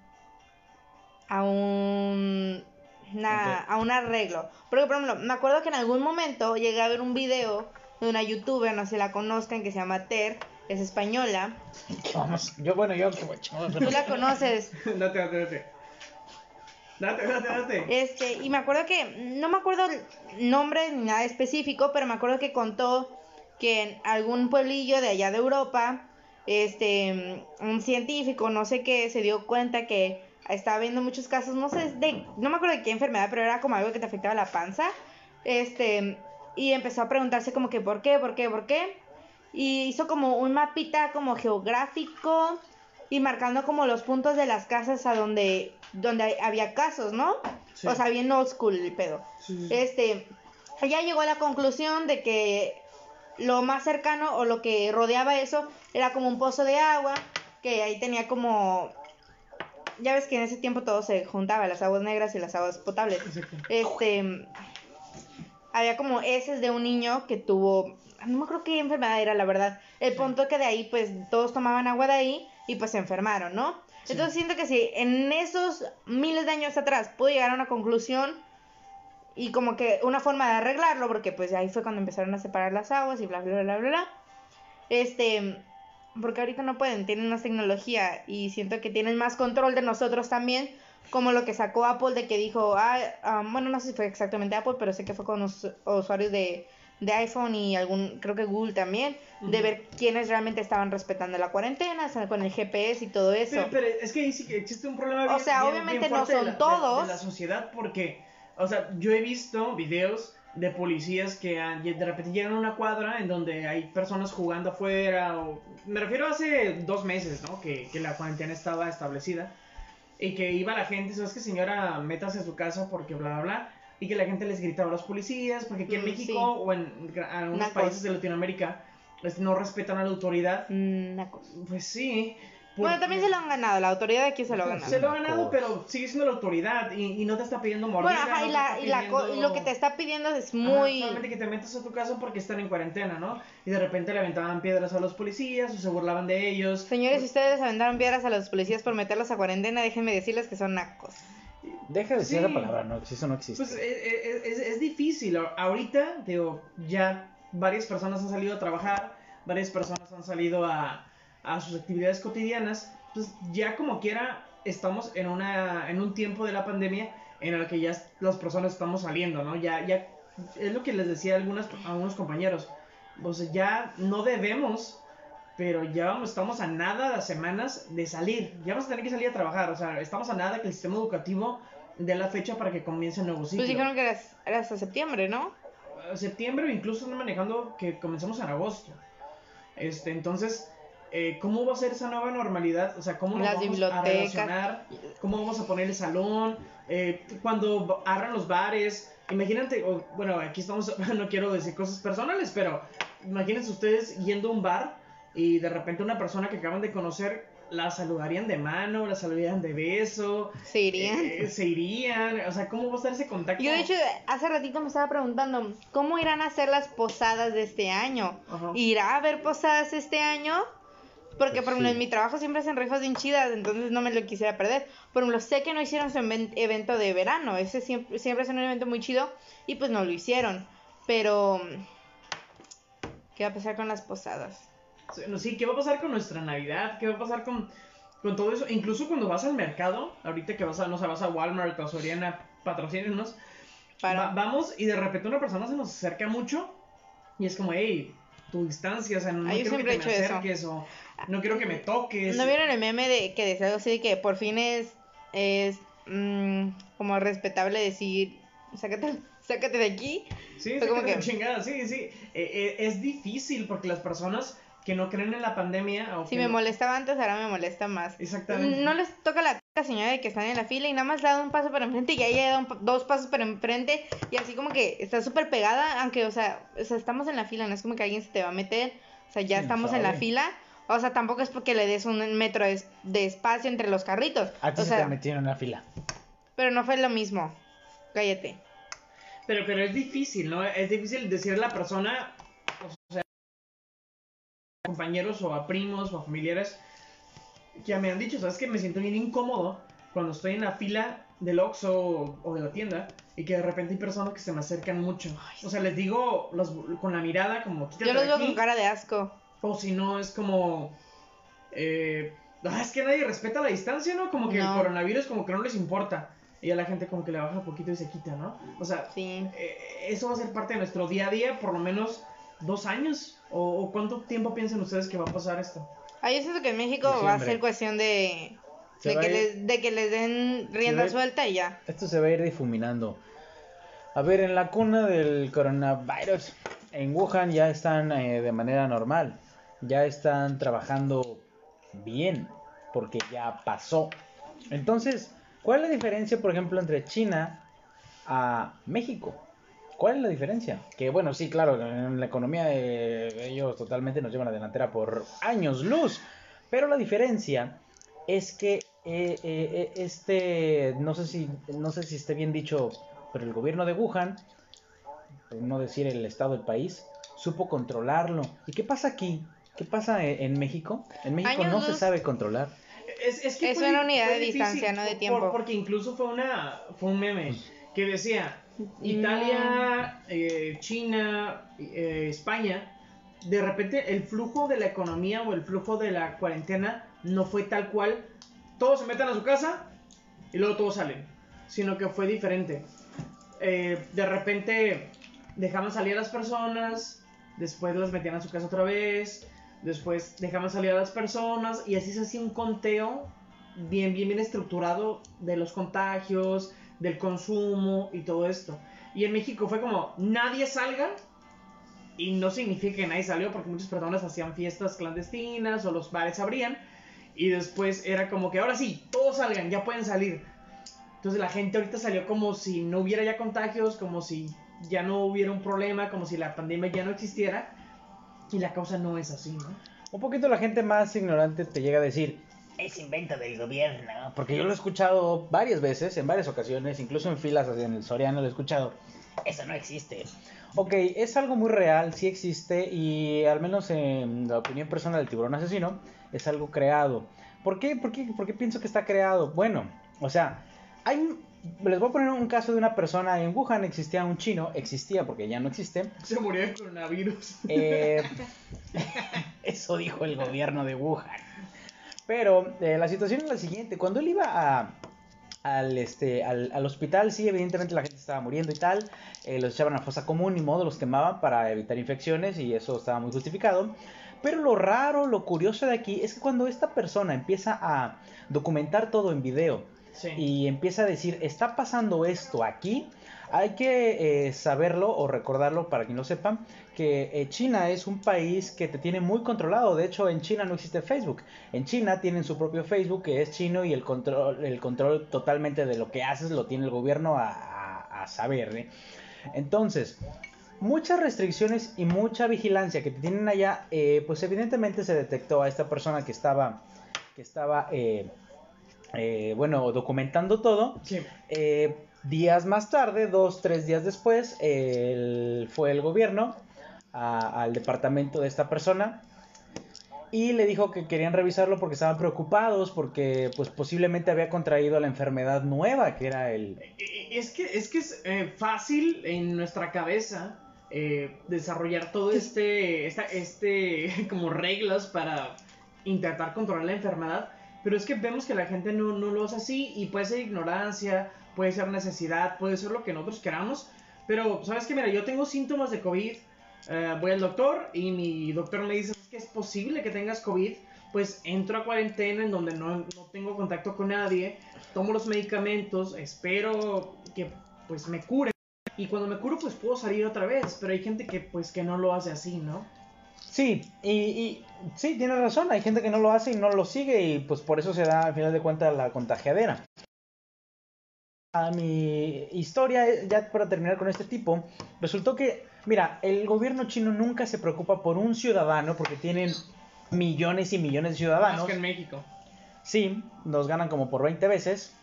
a un una- a un arreglo. Porque por ejemplo, me acuerdo que en algún momento llegué a ver un video de una youtuber, no sé si la conozcan, que se llama Ter, es española. Vamos, yo, bueno, yo Tú la conoces. date, date, date. Date, date, date. Este, y me acuerdo que, no me acuerdo el nombre ni nada específico, pero me acuerdo que contó que en algún pueblillo de allá de Europa, este, un científico, no sé qué, se dio cuenta que estaba viendo muchos casos, no sé, de, no me acuerdo de qué enfermedad, pero era como algo que te afectaba la panza, este, y empezó a preguntarse como que por qué, por qué, por qué, y hizo como un mapita como geográfico y marcando como los puntos de las casas a donde, donde había casos, ¿no? Sí. O sea, bien old school el pedo. Sí. Este, ella llegó a la conclusión de que lo más cercano o lo que rodeaba eso era como un pozo de agua, que ahí tenía como... Ya ves que en ese tiempo todo se juntaba, las aguas negras y las aguas potables. Exacto. Este, había como heces de un niño que tuvo, no me acuerdo qué enfermedad era, la verdad. El Sí. punto que de ahí, pues, todos tomaban agua de ahí y pues se enfermaron, ¿no? Sí. Entonces siento que si en esos miles de años atrás pudo llegar a una conclusión y como que una forma de arreglarlo, porque pues ahí fue cuando empezaron a separar las aguas y bla, bla, bla, bla, bla. Este, porque ahorita no pueden, tienen más tecnología y siento que tienen más control de nosotros también, como lo que sacó Apple de que dijo, ah, ah, bueno, no sé si fue exactamente Apple, pero sé que fue con los usuarios de, de iPhone y algún, creo que Google también, de ver quiénes realmente estaban respetando la cuarentena, con el GPS y todo eso. Pero, pero es que ahí sí que existe un problema O bien, sea, bien- obviamente bien no de son de- todos. De, la sociedad porque, o sea, yo he visto videos de policías que han- de repente llegan a una cuadra en donde hay personas jugando afuera o... Me refiero a hace dos meses, ¿no? Que, que la cuarentena estaba establecida y que iba la gente, ¿sabes qué señora? Métase a su casa porque bla, bla, bla. Y que la gente les gritaba a los policías porque aquí en Mm, México sí. o en gra- algunos Nacos. países de Latinoamérica pues, no respetan a la autoridad. Mm, Una cosa. Pues sí. Bueno, también se lo han ganado, la autoridad de aquí se lo ha ganado. se lo ha ganado, pero sigue siendo la autoridad y, y no te está pidiendo mordida. Bueno, ajá, no y, la, y, la co- y lo que te está pidiendo es Ajá, muy... solamente que te metas a tu casa porque están en cuarentena, ¿no? Y de repente le aventaban piedras a los policías o se burlaban de ellos. Señores, si ustedes aventaron piedras a los policías por meterlos a cuarentena, déjenme decirles que son nacos. Deja de decir Sí. la palabra, no, eso no existe. Pues es, es- es- es difícil. Ahorita, digo, ya varias personas han salido a trabajar, varias personas han salido a, a sus actividades cotidianas. Pues ya como quiera, estamos en, una, en un tiempo de la pandemia en el que ya las personas estamos saliendo, ¿no? Ya, ya, es lo que les decía a, algunas, a algunos compañeros. O sea, ya no debemos, pero ya vamos, estamos a nada de semanas de salir. Ya vamos a tener que salir a trabajar. O sea, estamos a nada que el sistema educativo dé la fecha para que comience el nuevo ciclo. Pues dijeron que era, era hasta septiembre, ¿no? Septiembre o incluso manejando que comenzamos en agosto. Este, entonces, eh, ¿cómo va a ser esa nueva normalidad? O sea, ¿cómo nos vamos a relacionar? ¿Cómo vamos a poner el salón? Eh, cuando abran los bares, imagínate, o, bueno, aquí estamos, no quiero decir cosas personales, pero imagínense ustedes yendo a un bar y de repente una persona que acaban de conocer la saludarían de mano, la saludarían de beso, Se irían. eh, se irían, o sea, ¿cómo va a estar ese contacto? Yo de hecho hace ratito me estaba preguntando, ¿cómo irán a ser las posadas de este año? ¿Irá a haber posadas este año? Porque, por ejemplo, sí. en mi trabajo siempre hacen rifas bien chidas, entonces no me lo quisiera perder. Por ejemplo, sé que no hicieron su even- evento de verano, ese siempre, siempre es un evento muy chido, y pues no lo hicieron. Pero, ¿qué va a pasar con las posadas? Sí, ¿qué va a pasar con nuestra Navidad? ¿Qué va a pasar con, con todo eso? Incluso cuando vas al mercado, ahorita que vas a, no sé, vas a Walmart o Soriana, patrocínenos, Para... va- vamos y de repente una persona se nos acerca mucho y es como, hey, tu distancia, o sea, no Ah, quiero que te he me eso. acerques o no quiero que me toques. ¿No vieron el meme de que decía algo así de que por fin es, es mm, como respetable decir, sácate, sácate de aquí? Sí, Fue como sácate la que- chingada, sí, sí. Eh, eh, es difícil porque las personas que no creen en la pandemia. O Si que me no- molestaba antes, ahora me molesta más. Exactamente. No les toca la señora de que están en la fila y nada más le da un paso para enfrente y ya ella da un dos pasos para enfrente y así como que está súper pegada, aunque, o sea, o sea, estamos en la fila, no es como que alguien se te va a meter, o sea, ya Sí, estamos en la fila, o sea, tampoco es porque le des un metro de, es- de espacio entre los carritos, A ti o se te metieron en la fila. pero no fue lo mismo, cállate. Pero, pero es difícil, ¿no? Es difícil decirle a la persona, o sea, compañeros o a primos o a familiares que ya me han dicho, ¿sabes que Me siento bien incómodo cuando estoy en la fila del Oxxo o, o de la tienda y que de repente hay personas que se me acercan mucho. O sea, les digo los- con la mirada como, Yo los veo aquí", con cara de asco. O si no, es como... Eh, ah, es que nadie respeta la distancia, ¿no? Como que No. el coronavirus como que no les importa. Y a la gente como que le baja un poquito y se quita, ¿no? O sea, Sí. eh, eso va a ser parte de nuestro día a día por lo menos dos años. ¿O, o cuánto tiempo piensan ustedes que va a pasar esto? Ah, yo siento que en México va a ser cuestión de, Se de, que les, de que les den rienda ir- suelta y ya. Esto se va a ir difuminando. A ver, en la cuna del coronavirus, en Wuhan ya están eh, de manera normal. Ya están trabajando bien, porque ya pasó. Entonces, ¿cuál es la diferencia, por ejemplo, entre China a México? ¿Cuál es la diferencia? Que bueno, sí, claro, en la economía eh, ellos totalmente nos llevan a la delantera por años luz. Pero la diferencia es que eh, eh, eh, este, no sé si, no sé si esté bien dicho, pero el gobierno de Wuhan, por no decir el estado del país, supo controlarlo. ¿Y qué pasa aquí? ¿Qué pasa en México? En México Años no se sabe controlar. Es, es que Es fue una unidad fue de distancia, no de por- tiempo. porque incluso fue una fue un meme que decía Italia, eh, China, eh, España, de repente el flujo de la economía o el flujo de la cuarentena no fue tal cual. Todos se meten a su casa y luego todos salen, sino que fue diferente. Eh, de repente dejaban salir a las personas, después las metían a su casa otra vez, después dejaban salir a las personas y así se hacía un conteo bien, bien, bien estructurado de los contagios, del consumo y todo esto. Y en México fue como, nadie salga. Y no significa que nadie salió porque muchas personas hacían fiestas clandestinas o los bares abrían. Y después era como que ahora sí, todos salgan, ya pueden salir. Entonces la gente ahorita salió como si no hubiera ya contagios, como si ya no hubiera un problema, como si la pandemia ya no existiera. Y la causa no es así, ¿no? Un poquito la gente más ignorante te llega a decir, es invento del gobierno. Porque yo lo he escuchado varias veces, en varias ocasiones, incluso en filas en el Soriano lo he escuchado. Eso no existe. Ok, es algo muy real, sí existe y al menos en la opinión personal del tiburón asesino es algo creado. ¿Por qué? ¿Por qué, por qué pienso que está creado? Bueno, o sea, hay... Les voy a poner un caso de una persona en Wuhan, existía un chino, existía porque ya no existe, Se murió de coronavirus. eh, eso dijo el gobierno de Wuhan. Pero eh, la situación es la siguiente. Cuando él iba al, este, al, al hospital, sí, evidentemente la gente estaba muriendo y tal. eh, los echaban a fosa común y modo los quemaban para evitar infecciones y eso estaba muy justificado. Pero lo raro, lo curioso de aquí es que cuando esta persona empieza a documentar todo en video, Y empieza a decir, está pasando esto aquí, hay que eh, saberlo o recordarlo para quien lo sepa, que eh, China es un país que te tiene muy controlado. De hecho, en China no existe Facebook. En China tienen su propio Facebook que es chino y el control, el control totalmente de lo que haces lo tiene el gobierno a, a- a saber. ¿eh? Entonces, muchas restricciones y mucha vigilancia que te tienen allá, eh, pues evidentemente se detectó a esta persona que estaba, que estaba, eh, bueno, documentando todo. Sí. Eh, días más tarde, dos, tres días después, el- fue el gobierno a- al departamento de esta persona y le dijo que querían revisarlo porque estaban preocupados porque pues posiblemente había contraído la enfermedad nueva que era el Eh, Es que es, que es eh, fácil en nuestra cabeza eh, desarrollar todo este, esta, este, como reglas para intentar controlar la enfermedad, pero es que vemos que la gente no, no lo hace así y puede ser ignorancia, puede ser necesidad, puede ser lo que nosotros queramos, pero sabes que mira, yo tengo síntomas de COVID, eh, voy al doctor y mi doctor me dice "Es que es posible que tengas COVID, pues entro a cuarentena en donde no, no tengo contacto con nadie, tomo los medicamentos, espero que pues me cure y cuando me curo pues puedo salir otra vez, pero hay gente que pues que no lo hace así, ¿no? Sí, y, y sí, tienes razón, hay gente que no lo hace y no lo sigue y pues por eso se da al final de cuentas la contagiadera. A mi historia, ya para terminar con este tipo, resultó que, mira, el gobierno chino nunca se preocupa por un ciudadano porque tienen millones y millones de Más ciudadanos. que en México. Sí, nos ganan como por 20 veces.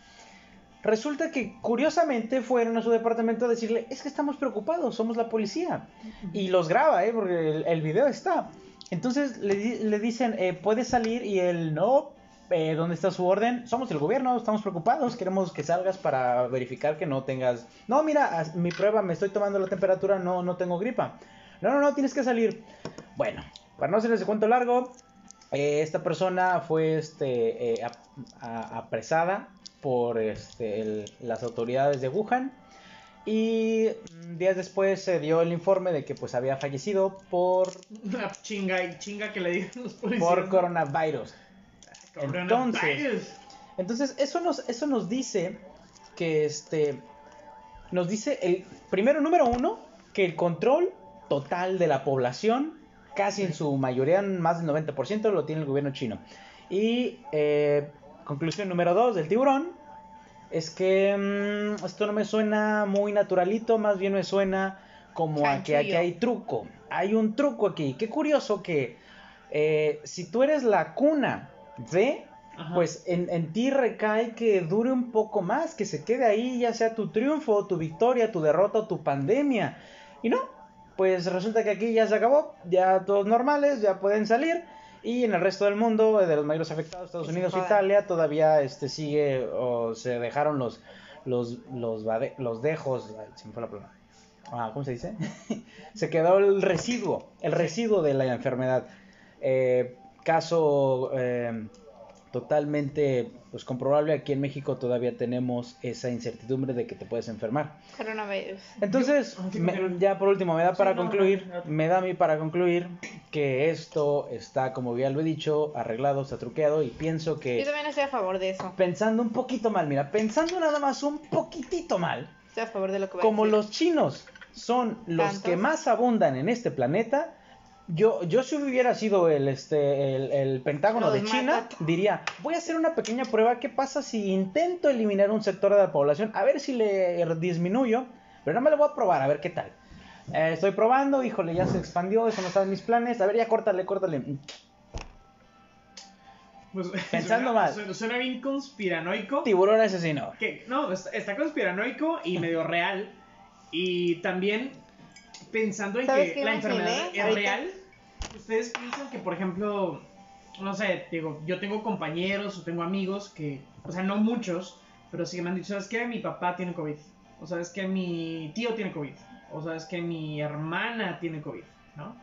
Resulta que curiosamente fueron a su departamento a decirle, es que estamos preocupados, somos la policía. Y los graba, ¿eh? porque el, el video está. Entonces le, le dicen, eh, ¿puede salir? Y él, no, eh, ¿dónde está su orden? Somos el gobierno, estamos preocupados, queremos que salgas para verificar que no tengas... No, mira, mi prueba, me estoy tomando la temperatura, no, no tengo gripa. No, no, no, tienes que salir. Bueno, para no hacerles el cuento largo, eh, esta persona fue este, eh, a- apresada por este, el- las autoridades de Wuhan y días después se dio el informe de que pues había fallecido por, Una chinga y chinga que le dieron los policías. por coronavirus. Coronavirus. Entonces- Entonces eso nos, eso nos dice que este nos dice el primero número uno que el control total de la población casi en su mayoría más del 90% lo tiene el gobierno chino y eh, conclusión número dos del tiburón es que mm, esto no me suena muy naturalito más bien me suena como a que aquí hay truco hay un truco aquí qué curioso que eh, si tú eres la cuna de Ajá. pues en, en ti recae que dure un poco más, que se quede ahí, ya sea tu triunfo, tu victoria, tu derrota o tu pandemia. Y no, pues resulta que aquí ya se acabó, ya todos normales, ya pueden salir. Y en el resto del mundo, eh, de los mayores afectados, Estados Unidos, jodan. Italia, todavía este sigue o se dejaron los los los, los dejos, se me fue la palabra. Ah, ¿cómo se dice? se quedó el residuo, el residuo de la enfermedad. Eh, caso eh, totalmente pues comprobable aquí en México todavía tenemos esa incertidumbre de que te puedes enfermar. Coronavirus. Entonces, Yo- me- ya por último, me da para concluir, no, no. me da a mí para concluir que esto está, como ya lo he dicho, arreglado, está truqueado y pienso Yo que también estoy a favor de eso. pensando un poquito mal, mira, pensando nada más un poquitito mal, Estoy a favor de lo que voy a como decir. los chinos son los Tantos. que más abundan en este planeta, yo, yo si hubiera sido el, este, el, el Pentágono Los de China, mata. diría, voy a hacer una pequeña prueba, ¿qué pasa si intento eliminar un sector de la población? A ver si le disminuyo, pero no me lo voy a probar, a ver qué tal. Eh, estoy probando, híjole, ya se expandió, eso no está en mis planes, a ver, ya córtale, córtale. Pues, Pensando suena, mal. Suena, suena bien conspiranoico. Tiburón asesino. Que, no, está conspiranoico y medio real. Y también pensando en ¿Sabes que la enfermedad es ahorita? real. Ustedes piensan que, por ejemplo, no sé, digo, yo tengo compañeros o tengo amigos que, o sea, no muchos, pero sí que me han dicho, ¿sabes qué? Mi papá tiene COVID. O sabes que mi tío tiene COVID. O sabes que mi hermana tiene COVID, ¿no?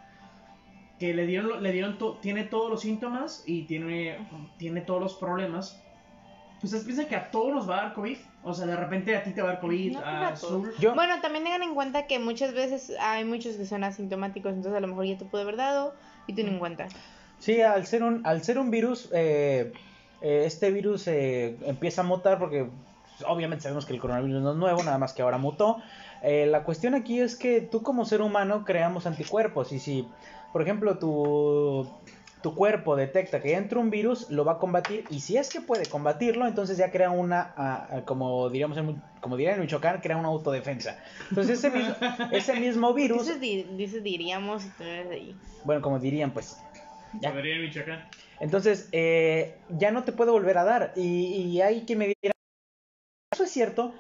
Que le dieron, le dieron to- tiene todos los síntomas y tiene, tiene todos los problemas. ¿Ustedes piensan que a todos nos va a dar COVID? O sea, de repente a ti te va a dar COVID, No, a a todos. Azul. Yo, Bueno, también tengan en cuenta que muchas veces hay muchos que son asintomáticos, entonces a lo mejor ya te puede haber dado y tú no en cuenta. Sí, al ser un, al ser un virus, eh, eh, este virus eh, empieza a mutar porque pues, obviamente sabemos que el coronavirus no es nuevo, nada más que ahora mutó. Eh, la cuestión aquí es que tú como ser humano creamos anticuerpos y si, por ejemplo, tu, tu cuerpo detecta que entra un virus, lo va a combatir y si es que puede combatirlo, entonces ya crea una, como diríamos en, como dirían en Michoacán, crea una autodefensa. Entonces ese mismo, ese mismo virus, Dices, di- dices diríamos ahí. bueno, como dirían, pues ya. Podría en Michoacán. Entonces, eh, ya no te puede volver a dar. Y, y hay que medir. Eso es cierto.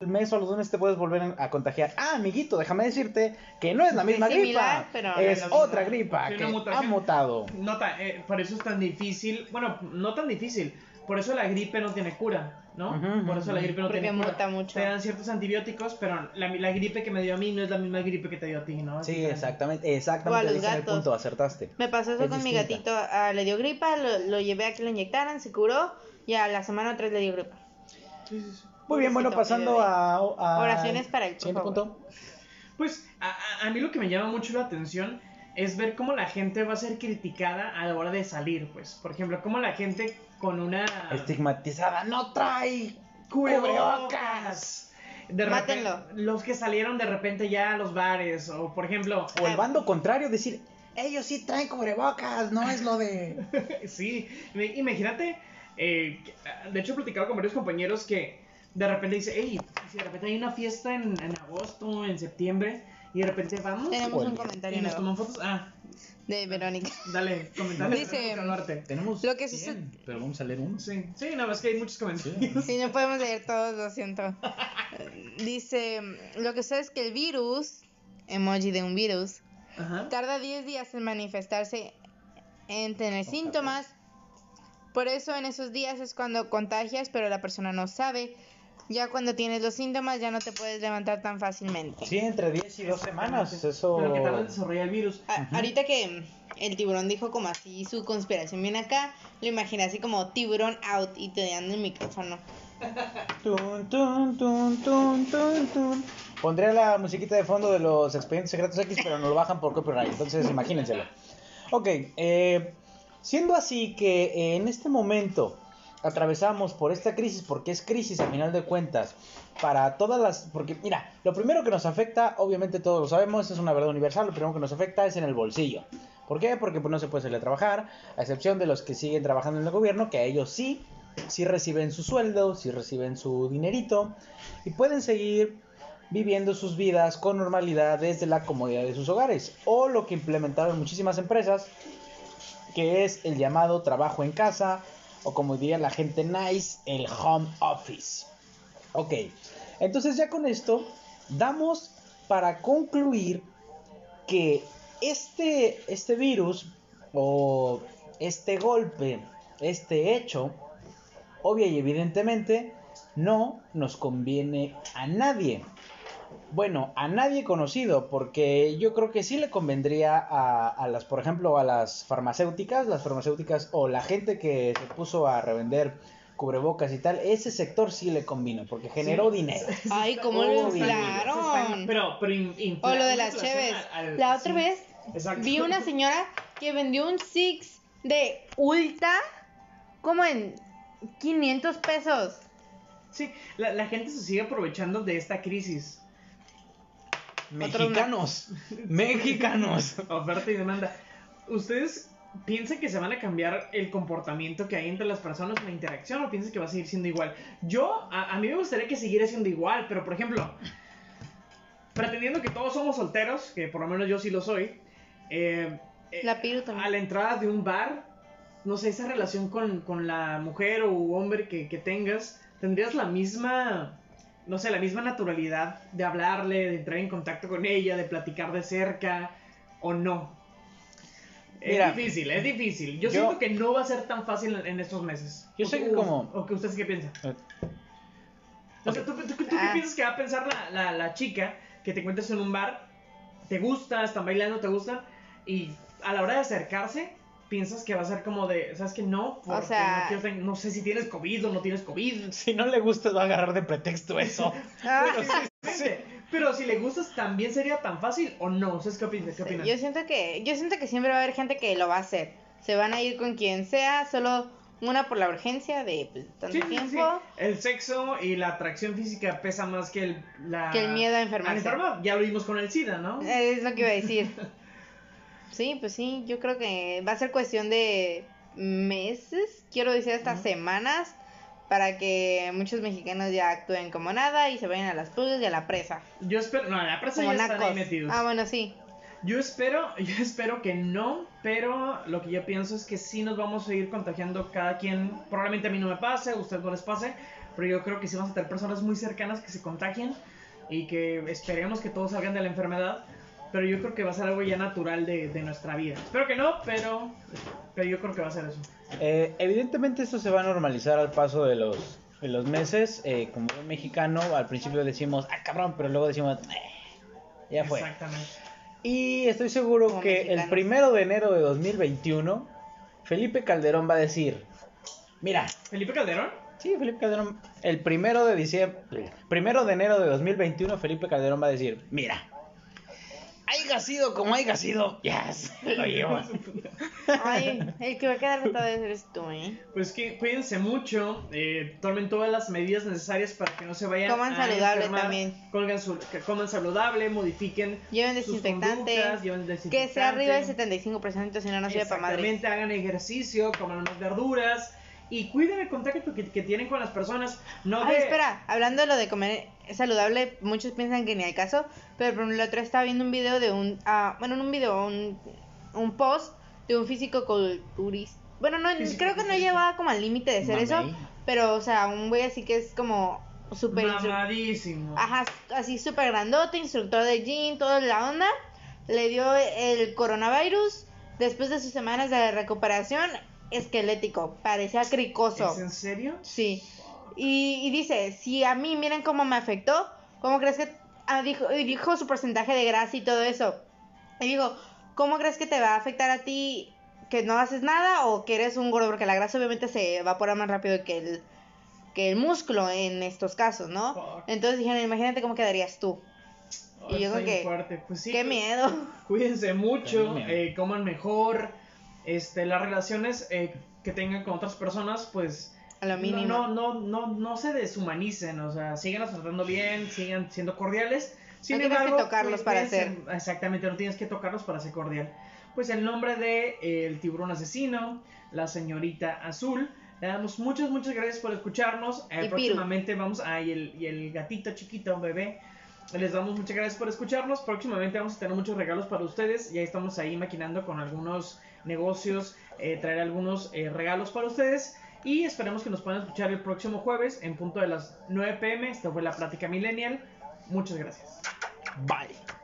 El mes o los meses te puedes volver a contagiar. Ah, amiguito, déjame decirte que no es la Es misma similar, gripa. pero es no es otra misma. gripa Sí, que ha mutado. Nota, eh, por eso es tan difícil. Bueno, no tan difícil. Por eso la gripe no tiene cura, ¿no? Por eso la gripe no Porque tiene cura. muta mucho. Te dan ciertos antibióticos, pero la, la gripe que me dio a mí no es la misma gripe que te dio a ti, ¿no? Es Sí, exactamente. Exactamente. Ese es el punto, acertaste. Me pasó eso Es con mi gatito, ah, le dio gripa, lo, lo llevé a que lo inyectaran, se curó y a la semana o tres le dio gripa. Sí, sí, sí. Muy bien, bueno, pasando a, a- Oraciones para favor. punto. Pues a, a- a mí lo que me llama mucho la atención es ver cómo la gente va a ser criticada a la hora de salir, pues. Por ejemplo, cómo la gente con una... Estigmatizada. No trae cubrebocas de repente, Mátenlo. los que salieron de repente ya a los bares, o por ejemplo, O el bando contrario, decir, ellos sí traen cubrebocas, no es lo de... sí, imagínate, eh, de hecho he platicado con varios compañeros que de repente dice, hey, si de repente hay una fiesta en, en agosto, en septiembre, y de repente vamos Tenemos un comentario y nos toman fotos, ah, de Verónica. dale, comentario. Dice-. Tenemos Lo que 100, pero vamos a leer uno. Sí, sí, nada más que hay muchos comentarios. Si no podemos leer todos, lo siento. Dice, lo que sé es que el virus, emoji de un virus, Ajá. tarda 10 días en manifestarse, en tener síntomas. Por eso en esos días es cuando contagias, pero la persona no sabe. Ya cuando tienes los síntomas ya no te puedes levantar tan fácilmente. Sí, entre 10 y 2 semanas, eso... Pero que tarda en desarrollar el virus. A- Ahorita que el tiburón dijo como así su conspiración viene acá, lo imaginé así como tiburón out y te dan el micrófono. Tun, tun, tun, tun, tun, tun. Pondré la musiquita de fondo de los expedientes secretos X, pero no lo bajan por copyright, entonces imagínenselo. Ok, eh, siendo así que eh, en este momento atravesamos por esta crisis, porque es crisis a final de cuentas, para todas las... Porque mira, lo primero que nos afecta, obviamente todos lo sabemos, es una verdad universal, lo primero que nos afecta es en el bolsillo. ¿Por qué? Porque pues, no se puede salir a trabajar, a excepción de los que siguen trabajando en el gobierno, que a ellos sí, sí reciben su sueldo, sí reciben su dinerito y pueden seguir viviendo sus vidas con normalidad desde la comodidad de sus hogares. O lo que implementaron muchísimas empresas, que es el llamado trabajo en casa, o como diría la gente nice, el home office. Ok, entonces ya con esto damos para concluir que este, este virus o este golpe, este hecho, obvia y evidentemente no nos conviene a nadie. Bueno, a nadie conocido, porque yo creo que sí le convendría a, a las, por ejemplo, a las farmacéuticas, las farmacéuticas o la gente que se puso a revender cubrebocas y tal, ese sector sí le convino, porque generó Sí. dinero. Ay, cómo lo inflaron. Pero, pero in- O lo de las cheves. al- La otra sí, vez exacto. vi una señora que vendió un Six de Ulta como en 500 pesos. Sí, la, la gente se sigue aprovechando de esta crisis. Mexicanos, mexicanos. Oferta y demanda. ¿Ustedes piensan que se van a cambiar el comportamiento que hay entre las personas, la interacción, o piensan que va a seguir siendo igual? Yo, a, a mí me gustaría que siguiera siendo igual, pero por ejemplo, pretendiendo que todos somos solteros, que por lo menos yo sí lo soy, eh, eh, La Piru a la entrada de un bar, no sé, esa relación con, con la mujer o hombre que, que tengas, tendrías la misma, no sé, la misma naturalidad de hablarle, de entrar en contacto con ella, de platicar de cerca, o no. Mira, es difícil, es difícil. Yo, yo- siento que no va a ser tan fácil en, en estos meses. Yo O sé tú- que como- O que ustedes qué piensan. Eh, O sea, ¿tú, tú- tú Ah. qué piensas que va a pensar la, la, la chica que te encuentras en un bar? ¿Te gusta? ¿Están bailando? ¿Te gustan? Y a la hora de acercarse, piensas que va a ser como de, ¿sabes que No, porque sea- no, quiero no sé si tienes COVID o no tienes COVID. Si no le gusta, va a agarrar de pretexto eso. Ah, Pero, Pero si le gustas, ¿también sería tan fácil o no? ¿Ustedes qué opinan? ¿Qué opinan? yo siento que yo siento que siempre va a haber gente que lo va a hacer. Se van a ir con quien sea, solo una por la urgencia de pues, tanto Sí, sí, sí. tiempo. El sexo y la atracción física pesa más que el, la... Que el miedo a enfermarse. enfermedad. Ya lo vimos con el SIDA, ¿no? Es lo que iba a decir. Sí, pues sí, yo creo que va a ser cuestión de meses, quiero decir hasta Ujú. semanas, para que muchos mexicanos ya actúen como nada y se vayan a las pulgas y a la presa. Yo espero... No, la presa Como ya están ahí metidos. Ah, bueno, sí. Yo espero, yo espero que no, pero lo que yo pienso es que sí nos vamos a ir contagiando cada quien. Probablemente a mí no me pase, a ustedes no les pase, pero yo creo que sí vamos a tener personas muy cercanas que se contagien y que esperemos que todos salgan de la enfermedad. Pero yo creo que va a ser algo ya natural de, de nuestra vida. Espero que no, pero, pero yo creo que va a ser eso. Eh, evidentemente esto se va a normalizar al paso de los, de los meses. Eh, como buen mexicano, al principio decimos, ah, cabrón, pero luego decimos, "Eh, ya fue. Exactamente. Y estoy seguro Como que el primero de enero de 2021, Felipe Calderón va a decir, mira, Felipe Calderón. sí, Felipe Calderón, el primero de diciembre, primero de enero de 2021, Felipe Calderón va a decir, mira, haya sido como haya sido, yes, lo llevo. Ay, el que va a quedar todo eres tú, ¿eh? Pues que cuídense mucho, eh, tomen todas las medidas necesarias para que no se vayan Coman a saludable enfermar. también. Colgan su- que coman saludable, modifiquen Lleven sus desinfectante. conductas, lleven Que desinfectante. sea arriba del 75%, si no, no sirve para madre. Exactamente, hagan ejercicio, coman más verduras y cuiden el contacto que, que tienen con las personas. No Ay, de- espera, hablando de lo de comer saludable, muchos piensan que ni hay caso, pero por el otro estaba viendo un video de un, ah, bueno, no un video, un, un post de un físico culturista. Bueno, no, creo que no llevaba como al límite de ser eso, pero, o sea, un güey así que es como súper... instru- Mamadísimo. Ajá, así súper grandote, instructor de gym, toda la onda. Le dio el coronavirus. Después de sus semanas de recuperación, esquelético, parecía cricoso. ¿Es en serio? Sí. Y, y dice, si a mí miren cómo me afectó, ¿cómo crees que... ah, dijo, y dijo su porcentaje de grasa y todo eso. Y dijo, ¿cómo crees que te va a afectar a ti que no haces nada o que eres un gordo? Porque la grasa obviamente se evapora más rápido que el, que el músculo en estos casos, ¿no? Fuck. Entonces dijeron, imagínate cómo quedarías tú. Y yo creo que-. Pues sí, Qué pues, miedo. Cuídense mucho, eh, coman mejor. Este, las relaciones eh, que tengan con otras personas, pues A mínimo. No, no, no, no, no se deshumanicen, o sea, síganos tratando bien, sigan siendo cordiales. Sin No tienes que embargo, tocarlos para cuídense- Exactamente, no tienes que tocarlos para ser cordial. Pues el nombre de eh, El Tiburón Asesino, la señorita Azul. Le damos muchas, muchas gracias por escucharnos. Eh, Y Piru. próximamente vamos a. y, el, y el gatito chiquito, bebé. Les damos muchas gracias por escucharnos. Próximamente vamos a tener muchos regalos para ustedes. Ya estamos ahí maquinando con algunos negocios, eh, traer algunos eh, regalos para ustedes. Y esperemos que nos puedan escuchar el próximo jueves en punto de las 9 pm. Esta fue la plática millennial. Muchas gracias. Bye.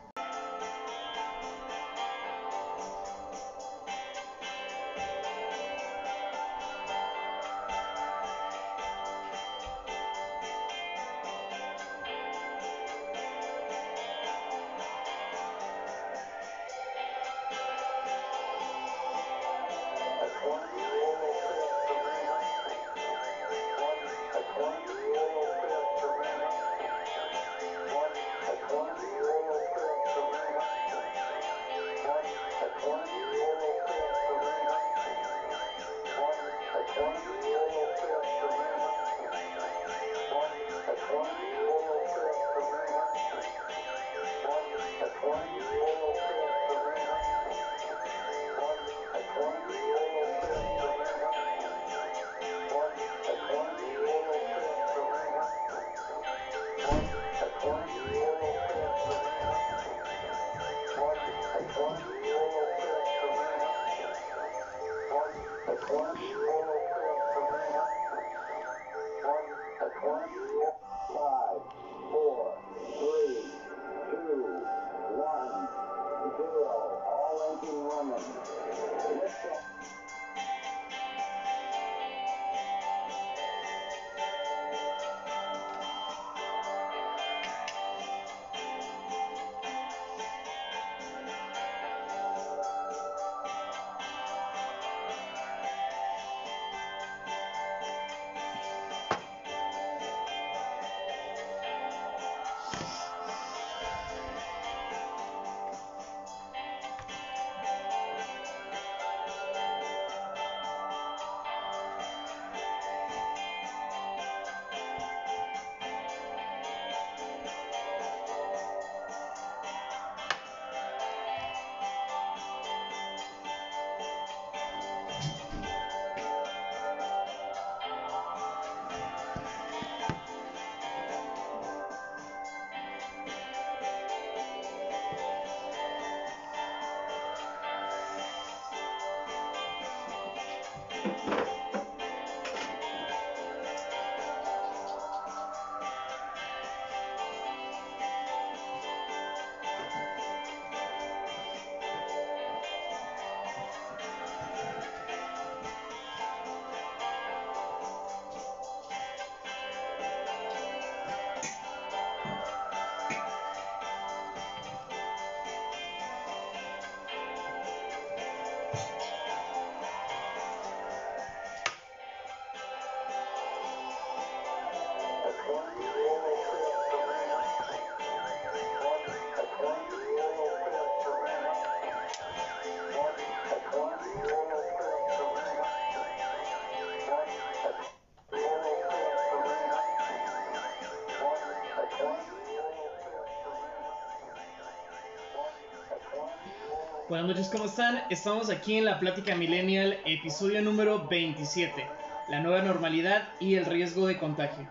Buenas noches, ¿cómo están? Estamos aquí en la Plática Millennial, episodio número 27, la nueva normalidad y el riesgo de contagio.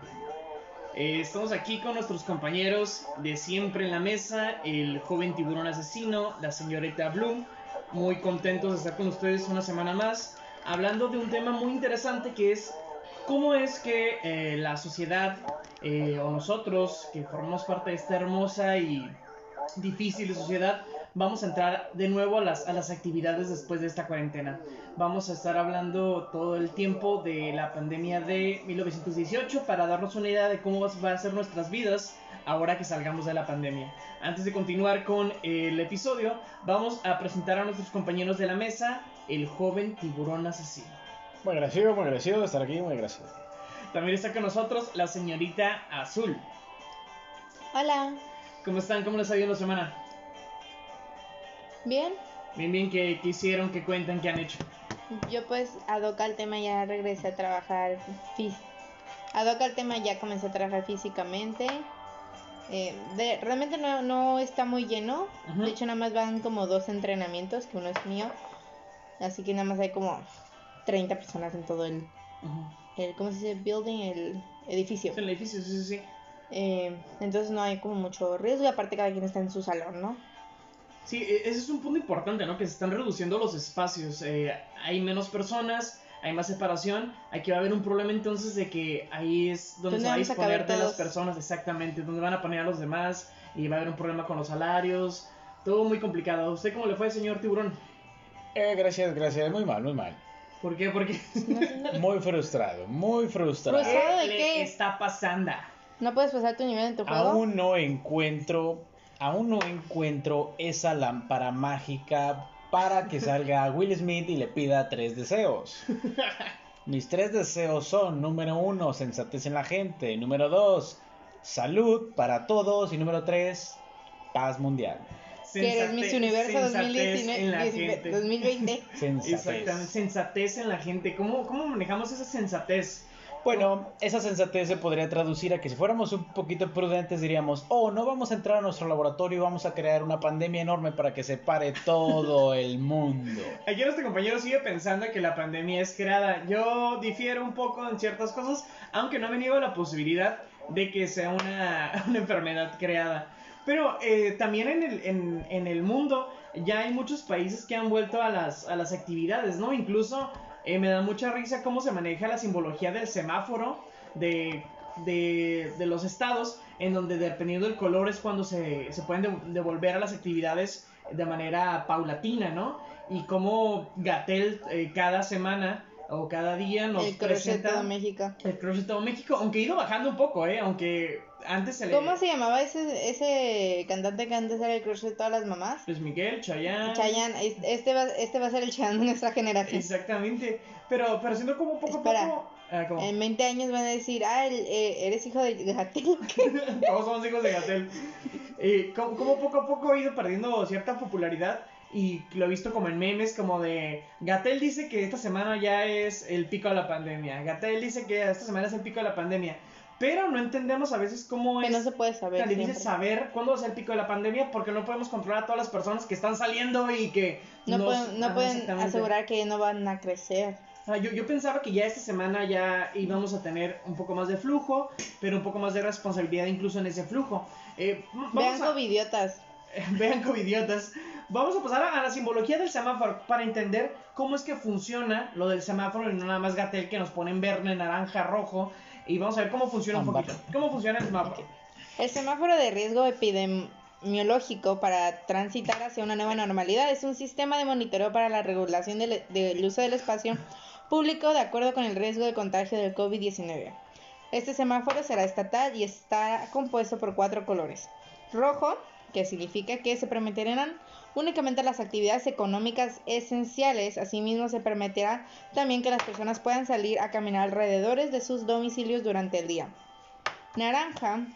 Eh, estamos aquí con nuestros compañeros de siempre en la mesa, el joven tiburón asesino, la señorita Bloom, muy contentos de estar con ustedes una semana más, hablando de un tema muy interesante que es cómo es que eh, la sociedad eh, o nosotros que formamos parte de esta hermosa y difícil sociedad vamos a entrar de nuevo a las, a las actividades después de esta cuarentena. Vamos a estar hablando todo el tiempo de la pandemia de 1918 para darnos una idea de cómo va a ser nuestras vidas ahora que salgamos de la pandemia. Antes de continuar con el episodio, vamos a presentar a nuestros compañeros de la mesa, el joven tiburón asesino. Muy agradecido, muy agradecido de estar aquí, muy agradecido. También está con nosotros la señorita Azul. Hola. ¿Cómo están? ¿Cómo les ha ido la semana? Bien. Bien, bien, ¿qué, qué hicieron? ¿Qué cuentan? ¿Qué han hecho? Yo pues adoca el tema ya regresé a trabajar fí- adoca el tema ya comencé a trabajar físicamente. Eh, de- realmente no, no está muy lleno. De hecho nada más van como dos entrenamientos, que uno es mío. Así que nada más hay como 30 personas en todo el, el ¿cómo se dice? Building, el edificio. El edificio, sí, sí, sí. Eh, entonces no hay como mucho riesgo y aparte cada quien está en su salón, ¿no? Sí, e- ese es un punto importante, ¿no? Que se están reduciendo los espacios. eh, hay menos personas, hay más separación. Aquí va a haber un problema entonces de que ahí es donde ¿Dónde se va a disponer de las personas, exactamente. Donde van a poner a los demás y va a haber un problema con los salarios. Todo muy complicado. ¿A usted cómo le fue, señor tiburón? Eh, gracias, gracias, muy mal, muy mal. ¿Por qué? Porque Muy frustrado, muy frustrado. Frustrado. de le qué? está pasando? ¿No puedes pasar tu nivel en tu juego? Aún no encuentro, aún no encuentro esa lámpara mágica para que salga Will Smith y le pida tres deseos. Mis tres deseos son, número uno, sensatez en la gente. Número dos, salud para todos. Y número tres, paz mundial. Que eres Miss Universo sensatez en la 2019, gente. 2020. Sensatez. Exactamente, sensatez en la gente. ¿Cómo, ¿Cómo manejamos esa sensatez? Bueno, esa sensatez se podría traducir a que si fuéramos un poquito prudentes diríamos, oh, no vamos a entrar a nuestro laboratorio y vamos a crear una pandemia enorme para que se pare todo el mundo. Ayer este compañero sigue pensando que la pandemia es creada. Yo difiero un poco en ciertas cosas, aunque no me niego la posibilidad de que sea una, enfermedad creada. Pero eh, también en el, mundo ya hay muchos países que han vuelto a las actividades, ¿no? Incluso eh, me da mucha risa cómo se maneja la simbología del semáforo de, de, de los estados, en donde dependiendo del color es cuando se, se pueden de- devolver a las actividades de manera paulatina, ¿no? Y cómo Gatel eh, cada semana o cada día nos El crochet presenta de México. el todo México, aunque ha ido bajando un poco, ¿eh? Aunque antes se le... ¿Cómo se llamaba ese, ese cantante que antes era el crush de todas las mamás? Luis Miguel, Chayanne... Chayanne, es- este va, este va a ser el Chayanne de nuestra generación. Exactamente, pero, pero siendo como poco Espera. a poco... ah, En 20 años van a decir, ah, el- eh, eres hijo de Gatel. Todos somos hijos de Gatel. Eh, como, como poco a poco ha ido perdiendo cierta popularidad y lo he visto como en memes como de Gatel dice que esta semana ya es el pico de la pandemia. Gatel dice que esta semana es el pico de la pandemia. Pero no entendemos a veces cómo que es no se puede saber. difícil siempre. saber cuándo va a ser el pico de la pandemia porque no podemos controlar a todas las personas que están saliendo y que No, nos- pueden, no pueden asegurar que no van a crecer. Ah, yo, yo pensaba que ya esta semana ya íbamos a tener un poco más de flujo, pero un poco más de responsabilidad incluso en ese flujo. Eh, Vean a, covidiotas. vean covidiotas. Vamos a pasar a, a la simbología del semáforo para entender cómo es que funciona lo del semáforo y no nada más Gatel que nos pone en verde, naranja, rojo. Y vamos a ver cómo funciona un poquito. ¿Cómo funciona el semáforo? El semáforo de riesgo epidemiológico para transitar hacia una nueva normalidad es un sistema de monitoreo para la regulación del, del uso del espacio público de acuerdo con el riesgo de contagio del COVID-19. Este semáforo será estatal y está compuesto por cuatro colores. Rojo, que significa que se permitirán únicamente las actividades económicas esenciales. Asimismo, se permitirá también que las personas puedan salir a caminar alrededores de sus domicilios durante el día. Naranja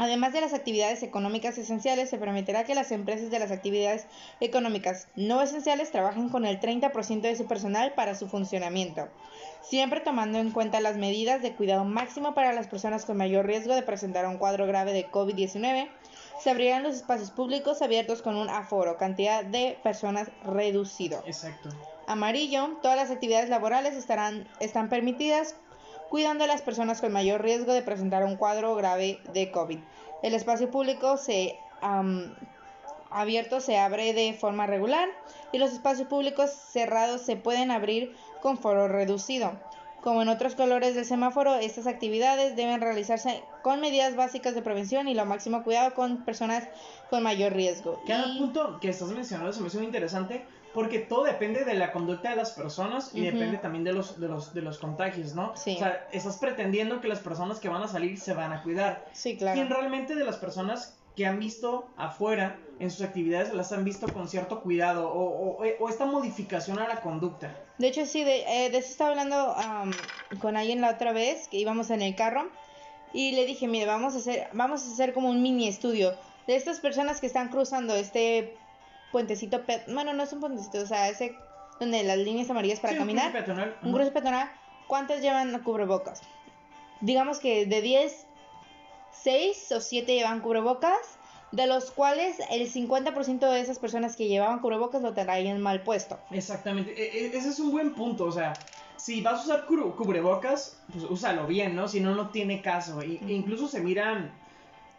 Además de las actividades económicas esenciales, se permitirá que las empresas de las actividades económicas no esenciales trabajen con el 30% de su personal para su funcionamiento, siempre tomando en cuenta las medidas de cuidado máximo para las personas con mayor riesgo de presentar un cuadro grave de COVID-19. Se abrirán los espacios públicos abiertos con un aforo, cantidad de personas reducido. Exacto. Amarillo, todas las actividades laborales estarán están permitidas cuidando a las personas con mayor riesgo de presentar un cuadro grave de COVID. El espacio público se am, abierto se abre de forma regular y los espacios públicos cerrados se pueden abrir con foro reducido. Como en otros colores del semáforo, estas actividades deben realizarse con medidas básicas de prevención y lo máximo cuidado con personas con mayor riesgo. Cada Y- punto que estás mencionando se me hace muy interesante porque todo depende de la conducta de las personas y Ujú. depende también de los, de los, de los contagios, ¿no? Sí. O sea, estás pretendiendo que las personas que van a salir se van a cuidar. Sí, claro. ¿Quién realmente de las personas que han visto afuera en sus actividades las han visto con cierto cuidado o, o- o esta modificación a la conducta? De hecho, sí, de, eh, de eso estaba hablando am, con alguien la otra vez, que íbamos en el carro, y le dije, mire, vamos a hacer, vamos a hacer como un mini estudio de estas personas que están cruzando este puentecito, pe- bueno, no es un puentecito, o sea, ese donde las líneas amarillas para Sí, un caminar, cruce peatonal. un cruce peatonal, ¿cuántas llevan cubrebocas? Digamos que de 10, 6 o 7 llevan cubrebocas, de los cuales el 50% de esas personas que llevaban cubrebocas lo traían mal puesto. Exactamente, e- e- ese es un buen punto, o sea, si vas a usar cubrebocas, pues úsalo bien, ¿no? Si no, no tiene caso. Y, e incluso se miran,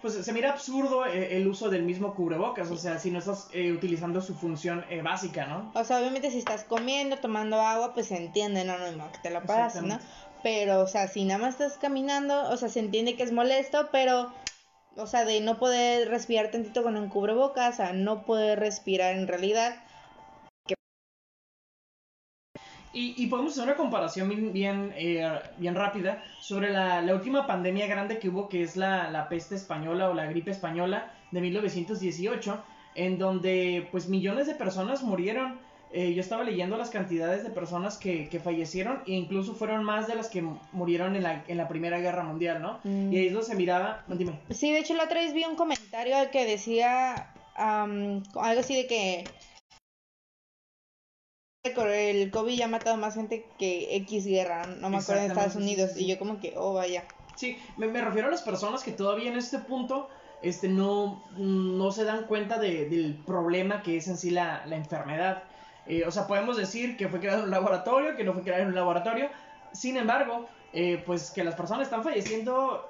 pues se mira absurdo eh, el uso del mismo cubrebocas, o sea, si no estás eh, utilizando su función eh, básica, ¿no? O sea, obviamente si estás comiendo, tomando agua, pues se entiende, no, no, no, que te lo pagas, ¿no? Pero, o sea, si nada más estás caminando, o sea, se entiende que es molesto, pero, o sea, de no poder respirar tantito con un cubrebocas, o sea, no poder respirar en realidad. Y, y podemos hacer una comparación bien, bien, eh, bien rápida sobre la, la última pandemia grande que hubo, que es la, la peste española o la gripe española de 1918, en donde pues millones de personas murieron. Eh, yo estaba leyendo las cantidades de personas que, que fallecieron e incluso fueron más de las que murieron en la, en la Primera Guerra Mundial, ¿no? Mm. Y ahí es donde se miraba, dime. Sí, de hecho la otra vez vi un comentario que decía am, algo así de que el COVID ya ha matado más gente que X guerra, no me acuerdo, en Estados Unidos, y yo como que, oh, vaya. Sí, me, me refiero a las personas que todavía en este punto este, no, no se dan cuenta de- del problema que es en sí la, la enfermedad. Eh, o sea, podemos decir que fue creado en un laboratorio, que no fue creado en un laboratorio. Sin embargo, eh, pues que las personas están falleciendo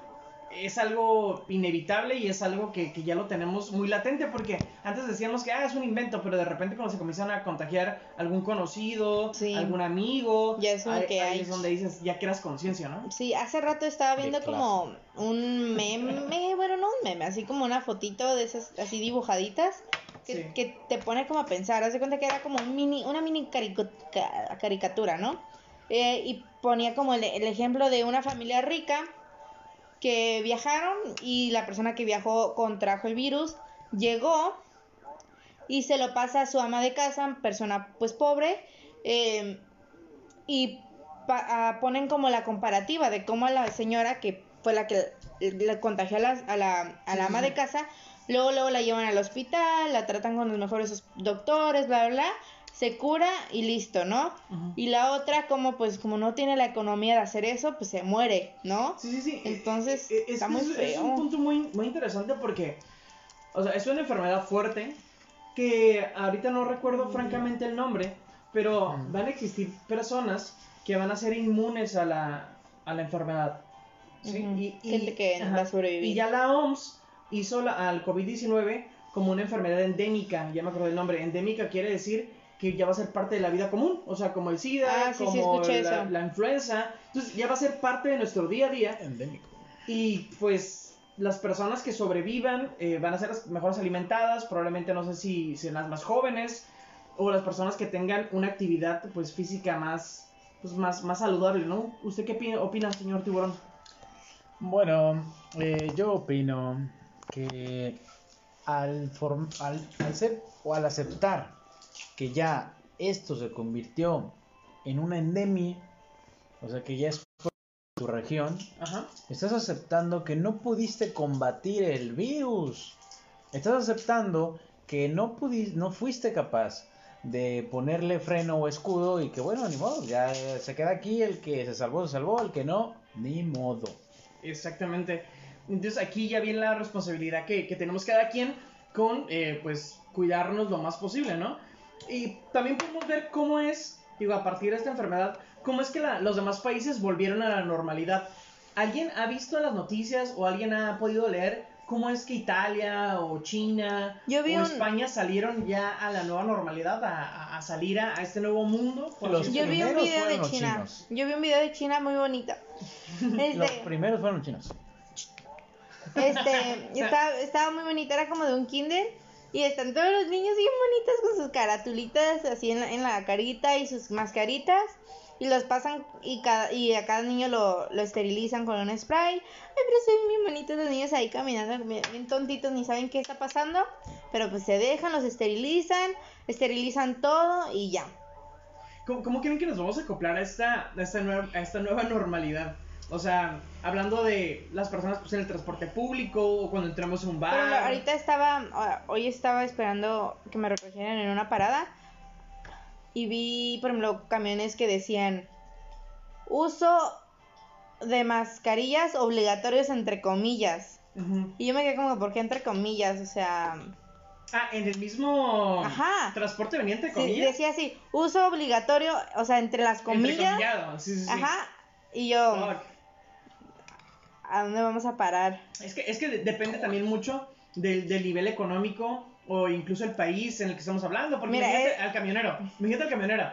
es algo inevitable y es algo que, que ya lo tenemos muy latente porque antes decíamos que ah, es un invento, pero de repente cuando se comienzan a contagiar algún conocido, Sí. algún amigo, Ya es ahí- que ahí hay- es donde dices, ya creas conciencia, ¿no? Sí, hace rato estaba De viendo como un meme, bueno, no un meme, así como una fotito de esas así dibujaditas que, Sí. que te pone como a pensar. Haz de cuenta que era como un mini, una mini caricatura, ¿no? Eh, y ponía como el, el ejemplo de una familia rica que viajaron y la persona que viajó contrajo el virus, llegó y se lo pasa a su ama de casa, persona pues pobre, eh, y pa- ah, ponen como la comparativa de cómo la señora que fue la que le contagió a la, a la, a la ama de casa, luego luego la llevan al hospital, la tratan con los mejores doctores, bla, bla, bla, se cura y listo, ¿no? Ujú. Y la otra, como pues como no tiene la economía de hacer eso, pues se muere, ¿no? Sí, sí, sí. Entonces, Eh, eh, es está muy es, es feo. un punto muy, muy interesante porque, o sea, es una enfermedad fuerte que ahorita no recuerdo francamente el nombre, pero Mm. van a existir personas que van a ser inmunes a la, a la enfermedad. ¿sí? Ujú. Y, y- Gente que va a sobrevivir. Y ya la OMS hizo la- al COVID-19 como una enfermedad endémica, ya me acuerdo del nombre. Endémica quiere decir que ya va a ser parte de la vida común, o sea, como el SIDA, Ah, sí, como la, influenza. Entonces ya va a ser parte de nuestro día a día. Endémico. Y pues las personas que sobrevivan eh, van a ser las mejores alimentadas, probablemente no sé si sean las más jóvenes o las personas que tengan una actividad pues física más pues más, más saludable, ¿no? ¿Usted qué opina, opina, señor tiburón? Bueno, eh, yo opino que al, form- al, al ser o al aceptar que ya esto se convirtió en una endemia, o sea que ya es tu región, Ajá. estás aceptando que no pudiste combatir el virus. Estás aceptando que no, pudi- no fuiste capaz de ponerle freno o escudo y que bueno, ni modo, ya se queda aquí, el que se salvó, se salvó, el que no, ni modo. Exactamente. Entonces aquí ya viene la responsabilidad que, que tenemos cada quien con, eh, pues, cuidarnos lo más posible, ¿no? Y también podemos ver cómo es, digo, a partir de esta enfermedad, cómo es que la- los demás países volvieron a la normalidad. ¿Alguien ha visto las noticias o alguien ha podido leer cómo es que Italia o China Yo vi o un- España salieron ya a la nueva normalidad, a, a- a salir a, a este nuevo mundo? por Los Yo vi un primeros video de fueron los China. chinos. Yo vi un video de China muy bonito. Los Este, primeros fueron los chinos. este, estaba, estaba muy bonita, era como de un kinder. Y están todos los niños bien bonitos con sus caratulitas así en la, en la carita y sus mascaritas. Y los pasan y, cada, y a cada niño lo, lo esterilizan con un spray. Ay, pero se ven bien bonitos los niños ahí caminando, bien, tontitos, ni saben qué está pasando. Pero pues se dejan, los esterilizan, esterilizan todo y ya. ¿Cómo, cómo creen que nos vamos a acoplar a esta, a esta, nueva, a esta nueva normalidad? O sea, hablando de las personas pues, en el transporte público o cuando entramos a un bar. Pero ahorita estaba, ah, hoy estaba esperando que me recogieran en una parada y vi, por ejemplo, camiones que decían uso de mascarillas obligatorios entre comillas. Y yo me quedé como, ¿por qué entre comillas? O sea, Ah, en el mismo Ajá. transporte venía entre sí, comillas. decía así, uso obligatorio, o sea, entre las comillas. Entrecomillado, sí, sí, sí. Ajá. Y yo. ¿A dónde vamos a parar? Es que, es que de- depende también mucho del, del nivel económico o incluso el país en el que estamos hablando. Porque Mira, imagínate eh- al camionero, imagínate al camionero.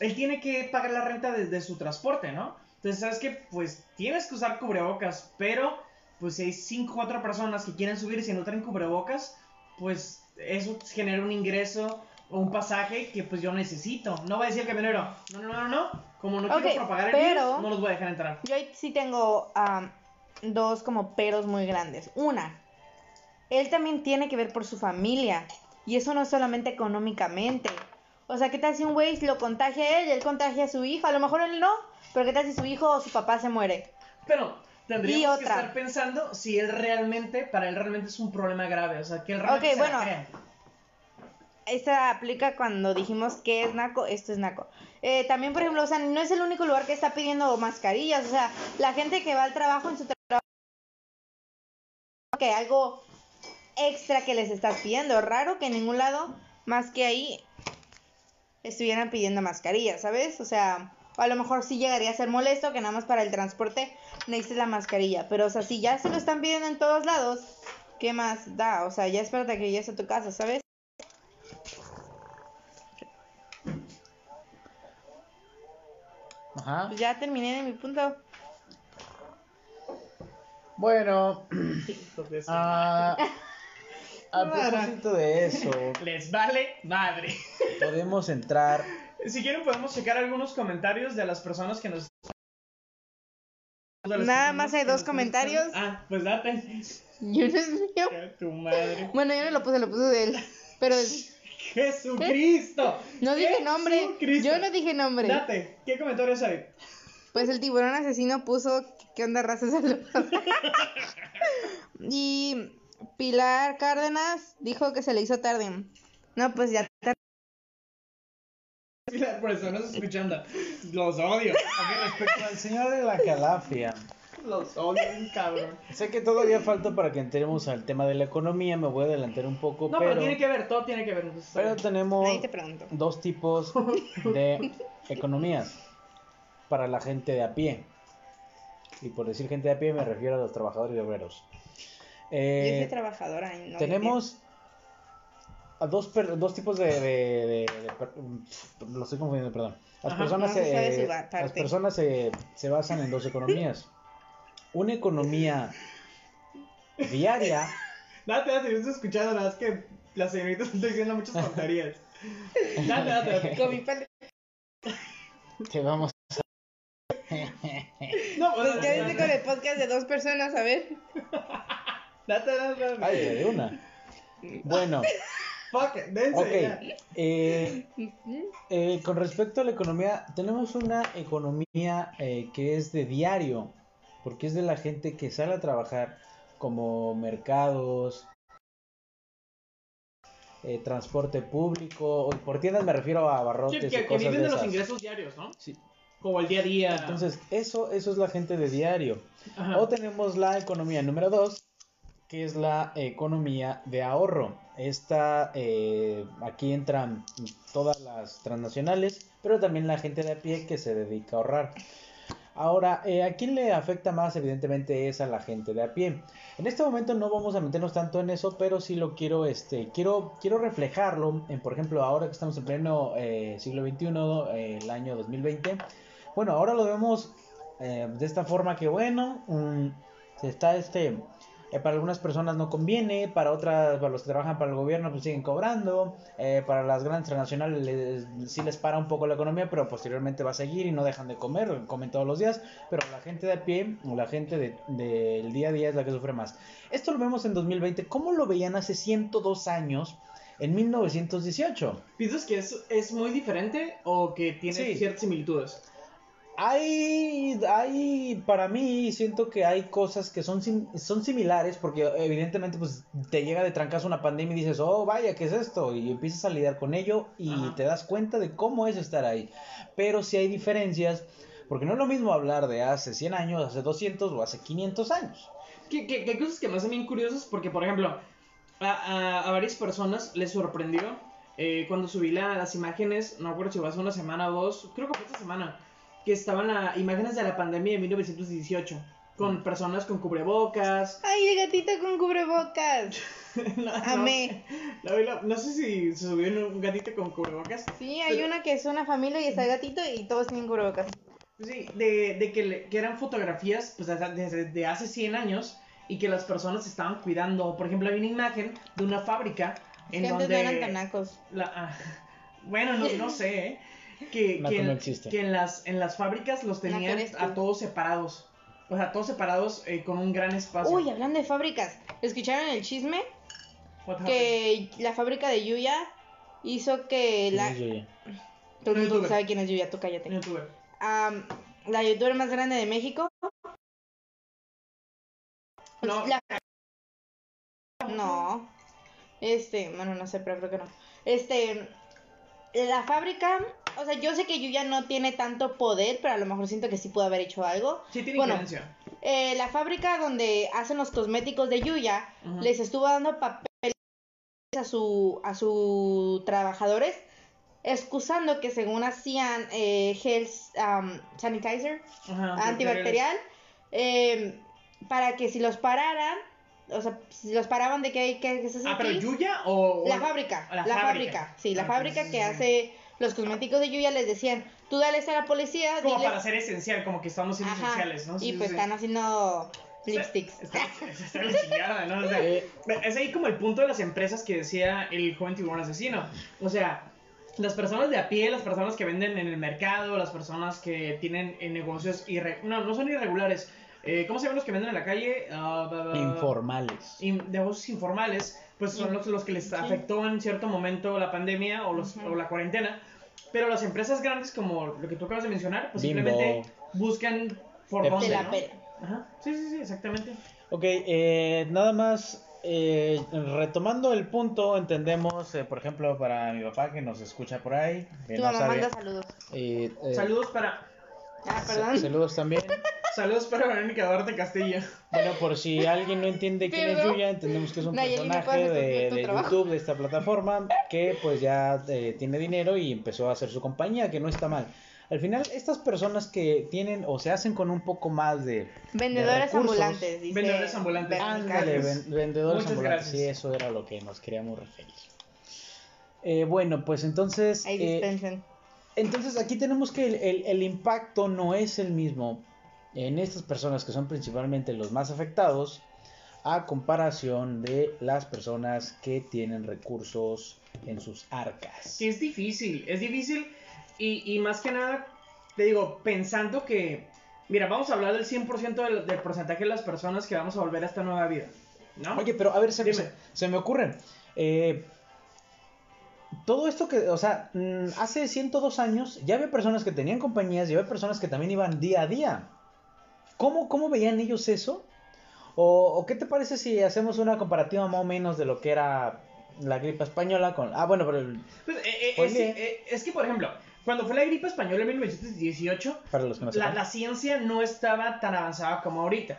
Él tiene que pagar la renta de, de su transporte, ¿no? Entonces, ¿sabes qué? Pues tienes que usar cubrebocas, pero pues si hay 5 o 4 personas que quieren subir y si no traen cubrebocas, pues eso genera un ingreso o un pasaje que pues yo necesito. No va a decir el camionero, no, no, no, no, no. como no Ok, quiero propagar el virus, no los voy a dejar entrar. Yo sí tengo am, dos como peros muy grandes. Una, él también tiene que ver por su familia. Y eso no es solamente económicamente. O sea, ¿qué tal si un güey lo contagia a él y él contagia a su hijo? A lo mejor él no, pero ¿qué tal si su hijo o su papá se muere? Pero tendríamos que estar pensando si él realmente, para él realmente es un problema grave, o sea, que él realmente Ok, se la bueno. crea. Esta aplica cuando dijimos que es naco, esto es naco. Eh, también, por ejemplo, o sea, no es el único lugar que está pidiendo mascarillas. O sea, la gente que va al trabajo en su trabajo, que algo extra que les estás pidiendo. Raro que en ningún lado, más que ahí, estuvieran pidiendo mascarillas, ¿sabes? O sea, a lo mejor sí llegaría a ser molesto que nada más para el transporte necesites la mascarilla. Pero, o sea, si ya se lo están pidiendo en todos lados, ¿qué más da? O sea, ya espérate que llegues a tu casa, ¿sabes? Ajá. Pues ya terminé de mi punto. Bueno, Entonces, a, propósito de eso, les vale madre. podemos entrar. Si quieren podemos checar algunos comentarios de las personas que nos... de las Nada personas más hay que dos nos comentarios. Ah, pues date. Yo no es mío. Que Tu madre. Bueno, yo no lo puse, lo puse de él. Pero Jesucristo. no dije nombre. Jesucristo. Yo no dije nombre. Date, ¿qué comentarios hay? Pues el tiburón asesino puso ¿qué onda raza saludos? y Pilar Cárdenas dijo que se le hizo tarde. No, pues ya tar- Mira, por eso no se escuchando. Los odio. Ok, respecto al señor de la calafia, Los odio, cabrón. sé que todavía falta para que entremos al tema de la economía, me voy a adelantar un poco, No, pero, pero, tiene que ver, todo tiene que ver. pero tenemos Ahí te pregunto. dos tipos de economías para la gente de a pie. Y por decir gente de a pie me refiero a los trabajadores y obreros. Yo Eh, soy trabajadora. y no tenemos a dos, per- dos tipos de, de- de- de per- lo estoy confundiendo, perdón. Las Ajá. personas, No se eh, las personas se, se basan en dos economías. Una economía diaria Date, date, yo estoy escuchando nada más que la señorita está diciendo muchas tonterías. Date, date, date. Con mi padre. que vamos No, pues, ya viste con el podcast de dos personas, a ver. Date, date, date. Ay, de una. Bueno, Fuck dense, ok. eh, eh, con respecto a la economía, tenemos una economía eh, que es de diario. porque es de la gente que sale a trabajar como mercados, eh, transporte público, o por tiendas me refiero a Sí, abarrotes que, y que cosas viven de de los esas. ingresos diarios, ¿no? Sí. Como el día a día. Entonces, eso, eso es la gente de diario. Ajá. O tenemos la economía número dos, que es la economía de ahorro. Esta, eh, aquí entran todas las transnacionales, pero también la gente de a pie que se dedica a ahorrar. Ahora, eh, ¿a quién le afecta más? Evidentemente es a la gente de a pie. En este momento no vamos a meternos tanto en eso, pero sí lo quiero, este, quiero, quiero reflejarlo en, por ejemplo, ahora que estamos en pleno eh, siglo XXI, el año 2020. Bueno, ahora lo vemos eh, de esta forma que, bueno, mm, se está este, eh, para algunas personas no conviene, para otras, para los que trabajan para el gobierno, pues siguen cobrando, eh, para las grandes transnacionales les- sí les para un poco la economía, pero posteriormente va a seguir y no dejan de comer, comen todos los días, pero la gente de a pie, o la gente de- del día a día es la que sufre más. Esto lo vemos en 2020, ¿cómo lo veían hace 102 años, en 1918? ¿Piensas que es, es muy diferente o que tiene Sí. ciertas similitudes? Hay, hay, para mí siento que hay cosas que son, sim- son similares porque evidentemente pues te llega de trancas una pandemia y dices, oh vaya, ¿qué es esto? Y empiezas a lidiar con ello y Ajá. te das cuenta de cómo es estar ahí. Pero sí hay diferencias porque no es lo mismo hablar de hace 100 años, hace 200 o hace 500 años. ¿Qué, qué, qué cosas que me hacen bien curiosas? Porque, por ejemplo, a, a- a varias personas les sorprendió eh, cuando subí la- las imágenes, no me acuerdo si fue hace una semana o dos, creo que fue esta semana, que estaban las imágenes de la pandemia de 1918, con personas con cubrebocas. Ay, el gatito con cubrebocas. No, no, Amé. vi la- no sé si se subió en un gatito con cubrebocas. Sí, hay Pero- una que es una familia y está el gatito y todos tienen cubrebocas. Sí, de, de que, le- que eran fotografías pues, desde, de hace 100 años y que las personas se estaban cuidando. Por ejemplo, hay una imagen de una fábrica en que antes donde... no eran tanacos. la- ah, bueno, no, no sé, ¿eh? Que, Naco que, no en, existe. que en, las, en las fábricas los tenían a todos separados. O sea, todos separados eh, con un gran espacio. Uy, hablando de fábricas, ¿escucharon el chisme? Que la fábrica de Yuya hizo que la... Sí, sí, Todo el mundo youtuber. sabe quién es Yuya, tú cállate. En YouTube. Am, la youtuber más grande de México. No. La- No. Este, bueno, no sé, pero creo que no. Este, la fábrica, o sea, yo sé que Yuya no tiene tanto poder, pero a lo mejor siento que sí puede haber hecho algo. Sí, tiene Bueno, influencia. Eh, la fábrica donde hacen los cosméticos de Yuya les estuvo dando papeles a su a sus trabajadores excusando que según hacían eh, gel um, sanitizer Ajá, antibacterial eh, para que si los pararan o sea si los paraban de que hay que, que estás Ah, pero Yuya o. la fábrica la la, fábrica. fábrica. sí la Ah, fábrica que hace los cosméticos de Yuya les decían tú dale esto a la policía Como diles- para ser esencial, como que estamos siendo Ajá, esenciales, ¿no? Sí, y pues sí. están haciendo lipsticks Está, está la chingada, ¿no? O sea, Eh, es ahí como el punto de las empresas que decía el joven tiburón asesino. O sea, las personas de a pie, las personas que venden en el mercado, las personas que tienen eh, negocios irre- no, no son irregulares. Eh, ¿Cómo se llaman los que venden en la calle? Ba- informales. in- negocios informales, pues son los, los que les Sí. afectó en cierto momento la pandemia o, los, Ujú. o la cuarentena. Pero las empresas grandes, como lo que tú acabas de mencionar, pues Bimbo. simplemente buscan por dónde, la ¿no? Ajá, sí, sí, sí, exactamente. Ok, eh, nada más eh, retomando el punto, entendemos, eh, por ejemplo, para mi papá que nos escucha por ahí. tu no mamá sabe, manda saludos eh, eh, Saludos para ah perdón Saludos también. saludos para Verónica Duarte Castillo. Bueno, por si alguien no entiende quién es. Yuya, entendemos que es un Nayeli, ¿me personaje de? YouTube, de esta plataforma, que pues ya eh, tiene dinero y empezó a hacer su compañía, que no está mal. Al final, estas personas que tienen o se hacen con un poco más de... vendedores recursos. ambulantes dice Vendedores ambulantes. Ándale, ven- vendedores Muchas ambulantes, gracias. sí, eso era lo que nos queríamos referir. Eh, bueno, pues entonces... ahí eh, entonces aquí tenemos que el, el- el impacto no es el mismo en estas personas que son principalmente los más afectados a comparación de las personas que tienen recursos en sus arcas. Es difícil, es difícil y, y más que nada, te digo, pensando que, mira, vamos a hablar del 100% del, del porcentaje de las personas que vamos a volver a esta nueva vida, ¿no? Oye, pero a ver, se, se- se me ocurre. eh, todo esto que, o sea, mm, hace 102 años ya había personas que tenían compañías y había personas que también iban día a día. ¿Cómo, ¿cómo veían ellos eso? O, o qué te parece si hacemos una comparativa más o menos de lo que era la gripe española con... Ah, bueno, pero... el- Pues, eh, eh, es, eh, es que, por ejemplo, cuando fue la gripe española en 1918, Para los no la, la ciencia no estaba tan avanzada como ahorita.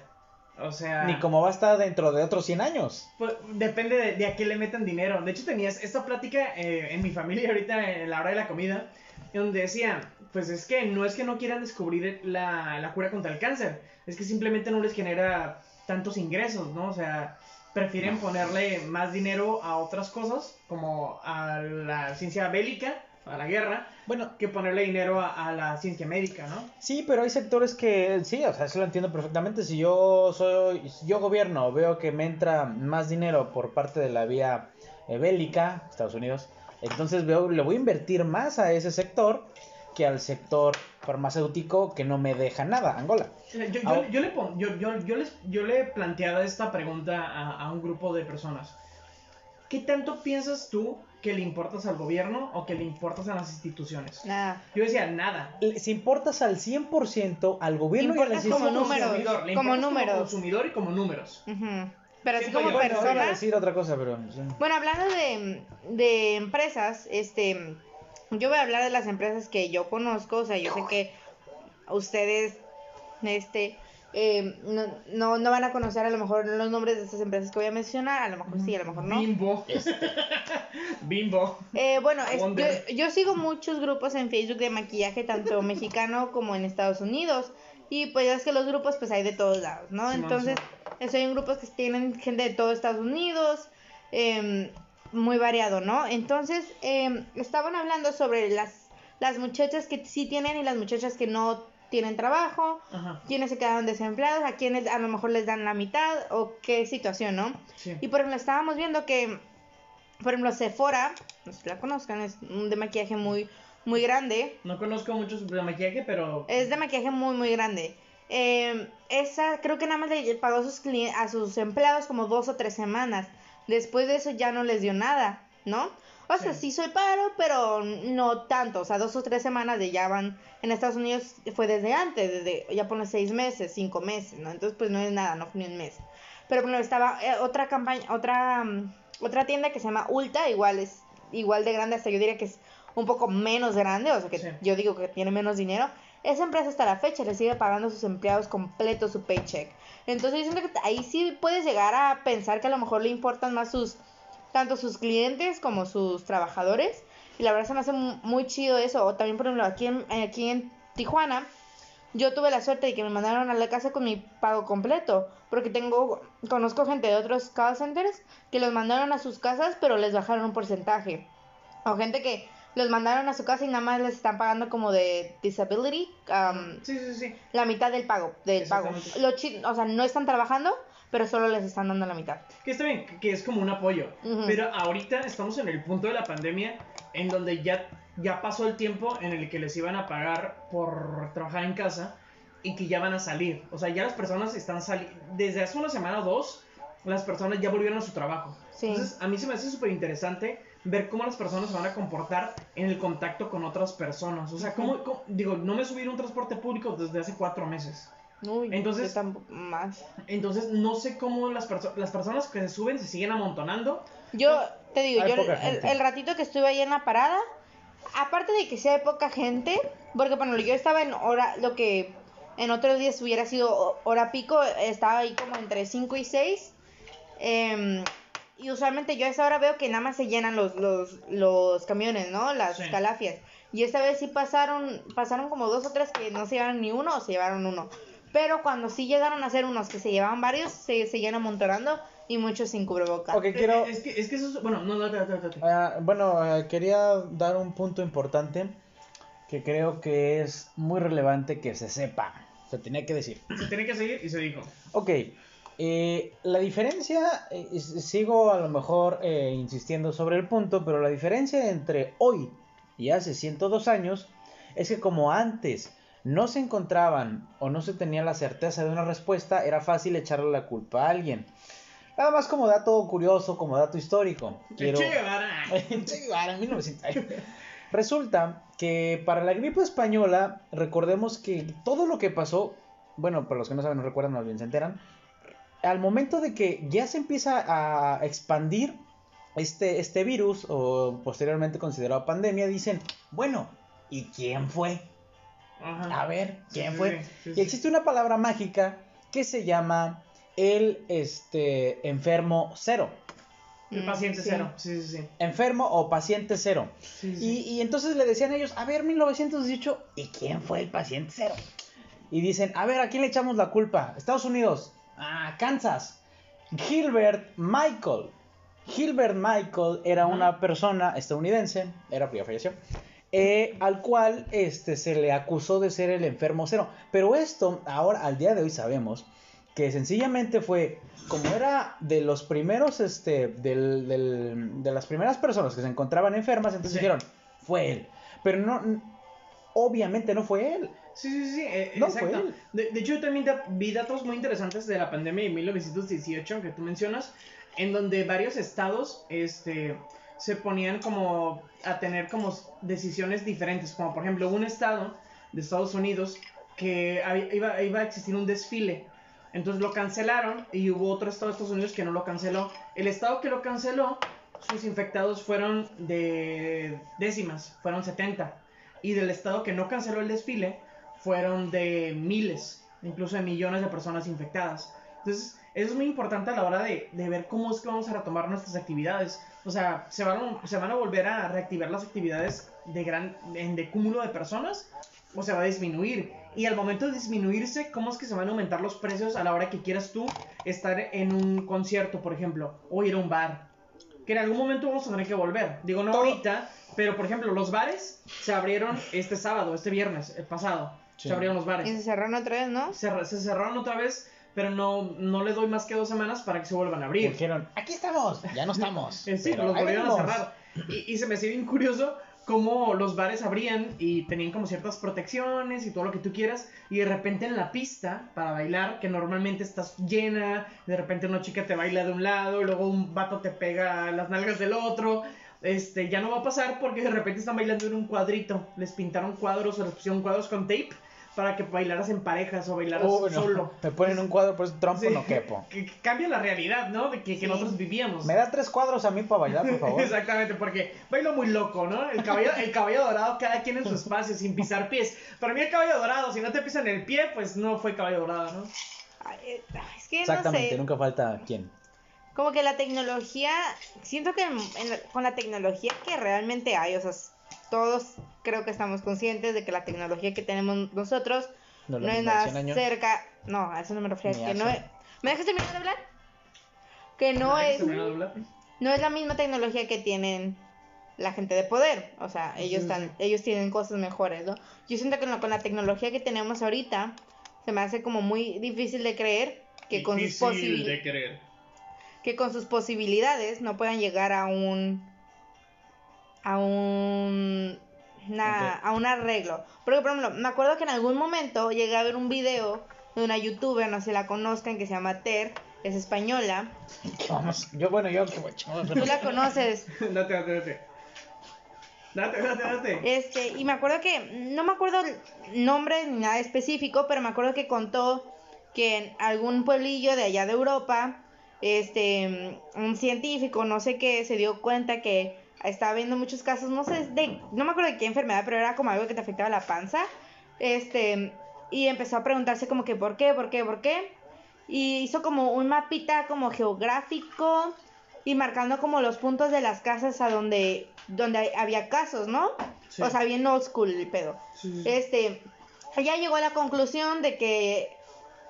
O sea, Ni como va a estar dentro de otros 100 años. pues, depende de, de a qué le metan dinero. De hecho, tenías esta plática eh, en mi familia ahorita en la hora de la comida, donde decían, pues es que no es que no quieran descubrir la, la cura contra el cáncer, es que simplemente no les genera tantos ingresos, ¿no? O sea, prefieren ponerle más dinero a otras cosas, como a la ciencia bélica, a la guerra, Bueno, que ponerle dinero a, a la ciencia médica, ¿no? Sí, pero hay sectores que sí, o sea, eso lo entiendo perfectamente. Si yo soy, si yo gobierno, veo que me entra más dinero por parte de la vía eh, bélica, Estados Unidos, entonces veo, le voy a invertir más a ese sector que al sector farmacéutico que no me deja nada, Angola. Yo, yo, Ah. yo le, pon- yo, yo, yo les, yo le planteaba esta pregunta a, a un grupo de personas. ¿Qué tanto piensas tú que le importas al gobierno o que le importas a las instituciones? Nada. Yo decía, nada. Le- Si importas al 100% al gobierno y a las Importas como instituciones- números, consumidor, le como importas números. consumidor y como números. Ujú. Pero así como persona. decir otra cosa, pero... Bueno, hablando de, de empresas, este, yo voy a hablar de las empresas que yo conozco, o sea, yo sé que ustedes, este, eh, no, no, no van a conocer a lo mejor los nombres de estas empresas que voy a mencionar, a lo mejor sí, a lo mejor no. Bimbo. Bimbo. Eh, bueno, es- yo, yo sigo muchos grupos en Facebook de maquillaje, tanto mexicano como en Estados Unidos. Y pues ya es que los grupos pues hay de todos lados, ¿no? Entonces, estoy en grupos que tienen gente de todo Estados Unidos, em, muy variado, ¿no? Entonces, em, estaban hablando sobre las, las muchachas que sí tienen y las muchachas que no tienen trabajo, Ajá. quienes se quedaron desempleados, a quienes a lo mejor les dan la mitad o qué situación, ¿no? Sí. Y por ejemplo, estábamos viendo que, por ejemplo, Sephora, no sé si la conozcan, es un de maquillaje muy, muy grande. No conozco mucho sobre maquillaje, pero. Es de maquillaje muy, muy grande. Eh, esa creo que nada más le pagó a sus, clien- a sus empleados como dos o tres semanas. Después de eso ya no les dio nada, ¿no? O sea, Sí. sí soy paro, pero no tanto. O sea, dos o tres semanas de ya van. En Estados Unidos fue desde antes, desde ya pone seis meses, cinco meses, ¿no? Entonces, pues no es nada, no fue ni un mes. Pero bueno, estaba eh, otra campaña, otra, mm, otra tienda que se llama Ulta, igual es igual de grande, hasta yo diría que es un poco menos grande, o sea que Sí. yo digo que tiene menos dinero. Esa empresa hasta la fecha le sigue pagando a sus empleados completo su paycheck. Entonces yo que ahí sí puedes llegar a pensar que a lo mejor le importan más sus tanto sus clientes como sus trabajadores. Y la verdad se me hace mu- muy chido eso. O también, por ejemplo, aquí en, aquí en Tijuana, yo tuve la suerte de que me mandaron a la casa con mi pago completo. Porque tengo, conozco gente de otros call centers que los mandaron a sus casas, pero les bajaron un porcentaje. O gente que los mandaron a su casa y nada más les están pagando como de disability, um, Sí, sí, sí. la mitad del pago, del pago. Exactamente. Lo chi- o sea, no están trabajando, pero solo les están dando la mitad. Que está bien, que es como un apoyo. Ujú. Pero ahorita estamos en el punto de la pandemia en donde ya, ya pasó el tiempo en el que les iban a pagar por trabajar en casa y que ya van a salir. O sea, ya las personas están saliendo. Desde hace una semana o dos, las personas ya volvieron a su trabajo. Sí. Entonces, a mí se me hace súper interesante ver cómo las personas se van a comportar en el contacto con otras personas. O sea, cómo, cómo- digo, no me subí a un transporte público desde hace cuatro meses. Uy, Entonces- más. Entonces, no sé cómo las, perso- las personas que se suben se siguen amontonando. Yo te digo, Hay yo el, ratito que estuve ahí en la parada, aparte de que sí hay poca gente, porque bueno, yo estaba en hora, lo que en otros días hubiera sido ho- hora pico, estaba ahí como entre 5 y 6. Y usualmente yo a esa hora veo que nada más se llenan los, los, los camiones, ¿no? Las Sí. calafias. Y esta vez sí pasaron, pasaron como dos o tres que no se llevaron ni uno o se llevaron uno. Pero cuando sí llegaron a ser unos que se llevaban varios, se seguían amontonando y muchos sin cubrebocas. Ok, quiero... Es que, es que eso es. Bueno, no, no, no, no, no, no. Ah, bueno, eh, quería dar un punto importante que creo que es muy relevante que se sepa. Se tenía que decir. Se tiene que seguir y se dijo. Ok, eh, la diferencia, eh, sigo a lo mejor eh, insistiendo sobre el punto, pero la diferencia entre hoy y hace 102 años es que como antes no se encontraban o no se tenía la certeza de una respuesta, era fácil echarle la culpa a alguien. Nada más como dato curioso, como dato histórico. Quiero... Che Guevara. Che Guevara, 1900. Resulta que para la gripe española, recordemos que todo lo que pasó bueno, para los que no saben, no recuerdan, más bien se enteran, al momento de que ya se empieza a expandir este, este virus, o posteriormente considerado pandemia, dicen, bueno, ¿y quién fue? A ver, ¿quién fue? y existe una palabra mágica que se llama el este, enfermo cero. El paciente cero, sí, sí, sí. Enfermo o paciente cero. Y, y, entonces le decían ellos, a ver, 1918, ¿y quién fue el paciente cero? Y dicen, a ver, ¿a quién le echamos la culpa? Estados Unidos, ah, Kansas, Gilbert Michael. Gilbert Michael era una persona estadounidense, era ya falleció, eh, al cual este, se le acusó de ser el enfermo cero. Pero esto, ahora, al día de hoy sabemos que sencillamente fue, como era de los primeros, este, del, del, de las primeras personas que se encontraban enfermas, entonces dijeron, fue él. Pero no, obviamente no fue él. Sí, sí, sí, eh, exacto. De, hecho, yo también vi datos muy interesantes de la pandemia de 1918 que tú mencionas, en donde varios estados, este, se ponían como a tener como decisiones diferentes, como por ejemplo un estado de Estados Unidos que iba, iba a existir un desfile entonces lo cancelaron y hubo otro estado de Estados Unidos que no lo canceló. El estado que lo canceló, sus infectados fueron de décimas, fueron 70. Y del estado que no canceló el desfile, fueron de miles, incluso de millones de personas infectadas. Entonces, eso es muy importante a la hora de, ver cómo es que vamos a retomar nuestras actividades. O sea, se van, se van a volver a reactivar las actividades de, gran, de cúmulo de personas o se va a disminuir. Y al momento de disminuirse, ¿cómo es que se van a aumentar los precios a la hora que quieras tú estar en un concierto, por ejemplo, o ir a un bar? Que en algún momento vamos a tener que volver. Digo, no ahorita, pero por ejemplo, los bares se abrieron este sábado, este viernes, el pasado. Se abrieron los bares. Y se cerraron otra vez, ¿no? Se, se cerraron otra vez, pero no, no le doy más que dos semanas para que se vuelvan a abrir. Dijeron, aquí estamos, ya no estamos. sí, pero los volvieron a cerrar. Y, y se me sigue bien curioso como los bares abrían y tenían como ciertas protecciones y todo lo que tú quieras y de repente en la pista para bailar que normalmente estás llena de repente una chica te baila de un lado y luego un vato te pega las nalgas del otro este ya no va a pasar porque de repente están bailando en un cuadrito les pintaron cuadros o les pusieron cuadros con tape para que bailaras en parejas o bailaras solo. Me ponen un cuadro, pues trompo no quepo. Que, cambia la realidad, ¿no? De que, nosotros vivíamos. Me da tres cuadros a mí para bailar, por favor. Exactamente, porque bailo muy loco, ¿no? El caballo, el caballo dorado, cada quien en su espacio, sin pisar pies. Para mí el caballo dorado, si no te pisan el pie, pues no fue caballo dorado, ¿no? Eh, es que Exactamente, nunca falta quién. Como que la tecnología, siento que con la tecnología que realmente hay, o sea, todos creo que estamos conscientes de que la tecnología que tenemos nosotros no, es nada cerca. No, a eso no me refiero. Que no ¿Me dejas terminar de hablar? Que no es. No es la misma tecnología que tienen la gente de poder. O sea, ellos están, ellos tienen cosas mejores, ¿no? Yo siento que con la tecnología que tenemos ahorita, se me hace como muy difícil de creer que con sus posibilidades. Que con sus posibilidades no puedan llegar a un a un a un arreglo. Porque, por ejemplo, me acuerdo que en algún momento llegué a ver un video de una youtuber, no sé si la conozcan, que se llama Ter, es española. yo, bueno, yo Tú la conoces. date, date, date. Date, date, date. Este, y me acuerdo que, no me acuerdo el nombre ni nada específico, pero me acuerdo que contó que en algún pueblillo de allá de Europa, este, un científico, no sé qué, se dio cuenta que estaba viendo muchos casos, no sé, de, no me acuerdo de qué enfermedad, pero era como algo que te afectaba la panza. Este, y empezó a preguntarse como que por qué, por qué, por qué. Y hizo como un mapita como geográfico y marcando como los puntos de las casas a donde, donde había casos, ¿no? O sea, bien old school el pedo. Este, ella llegó a la conclusión de que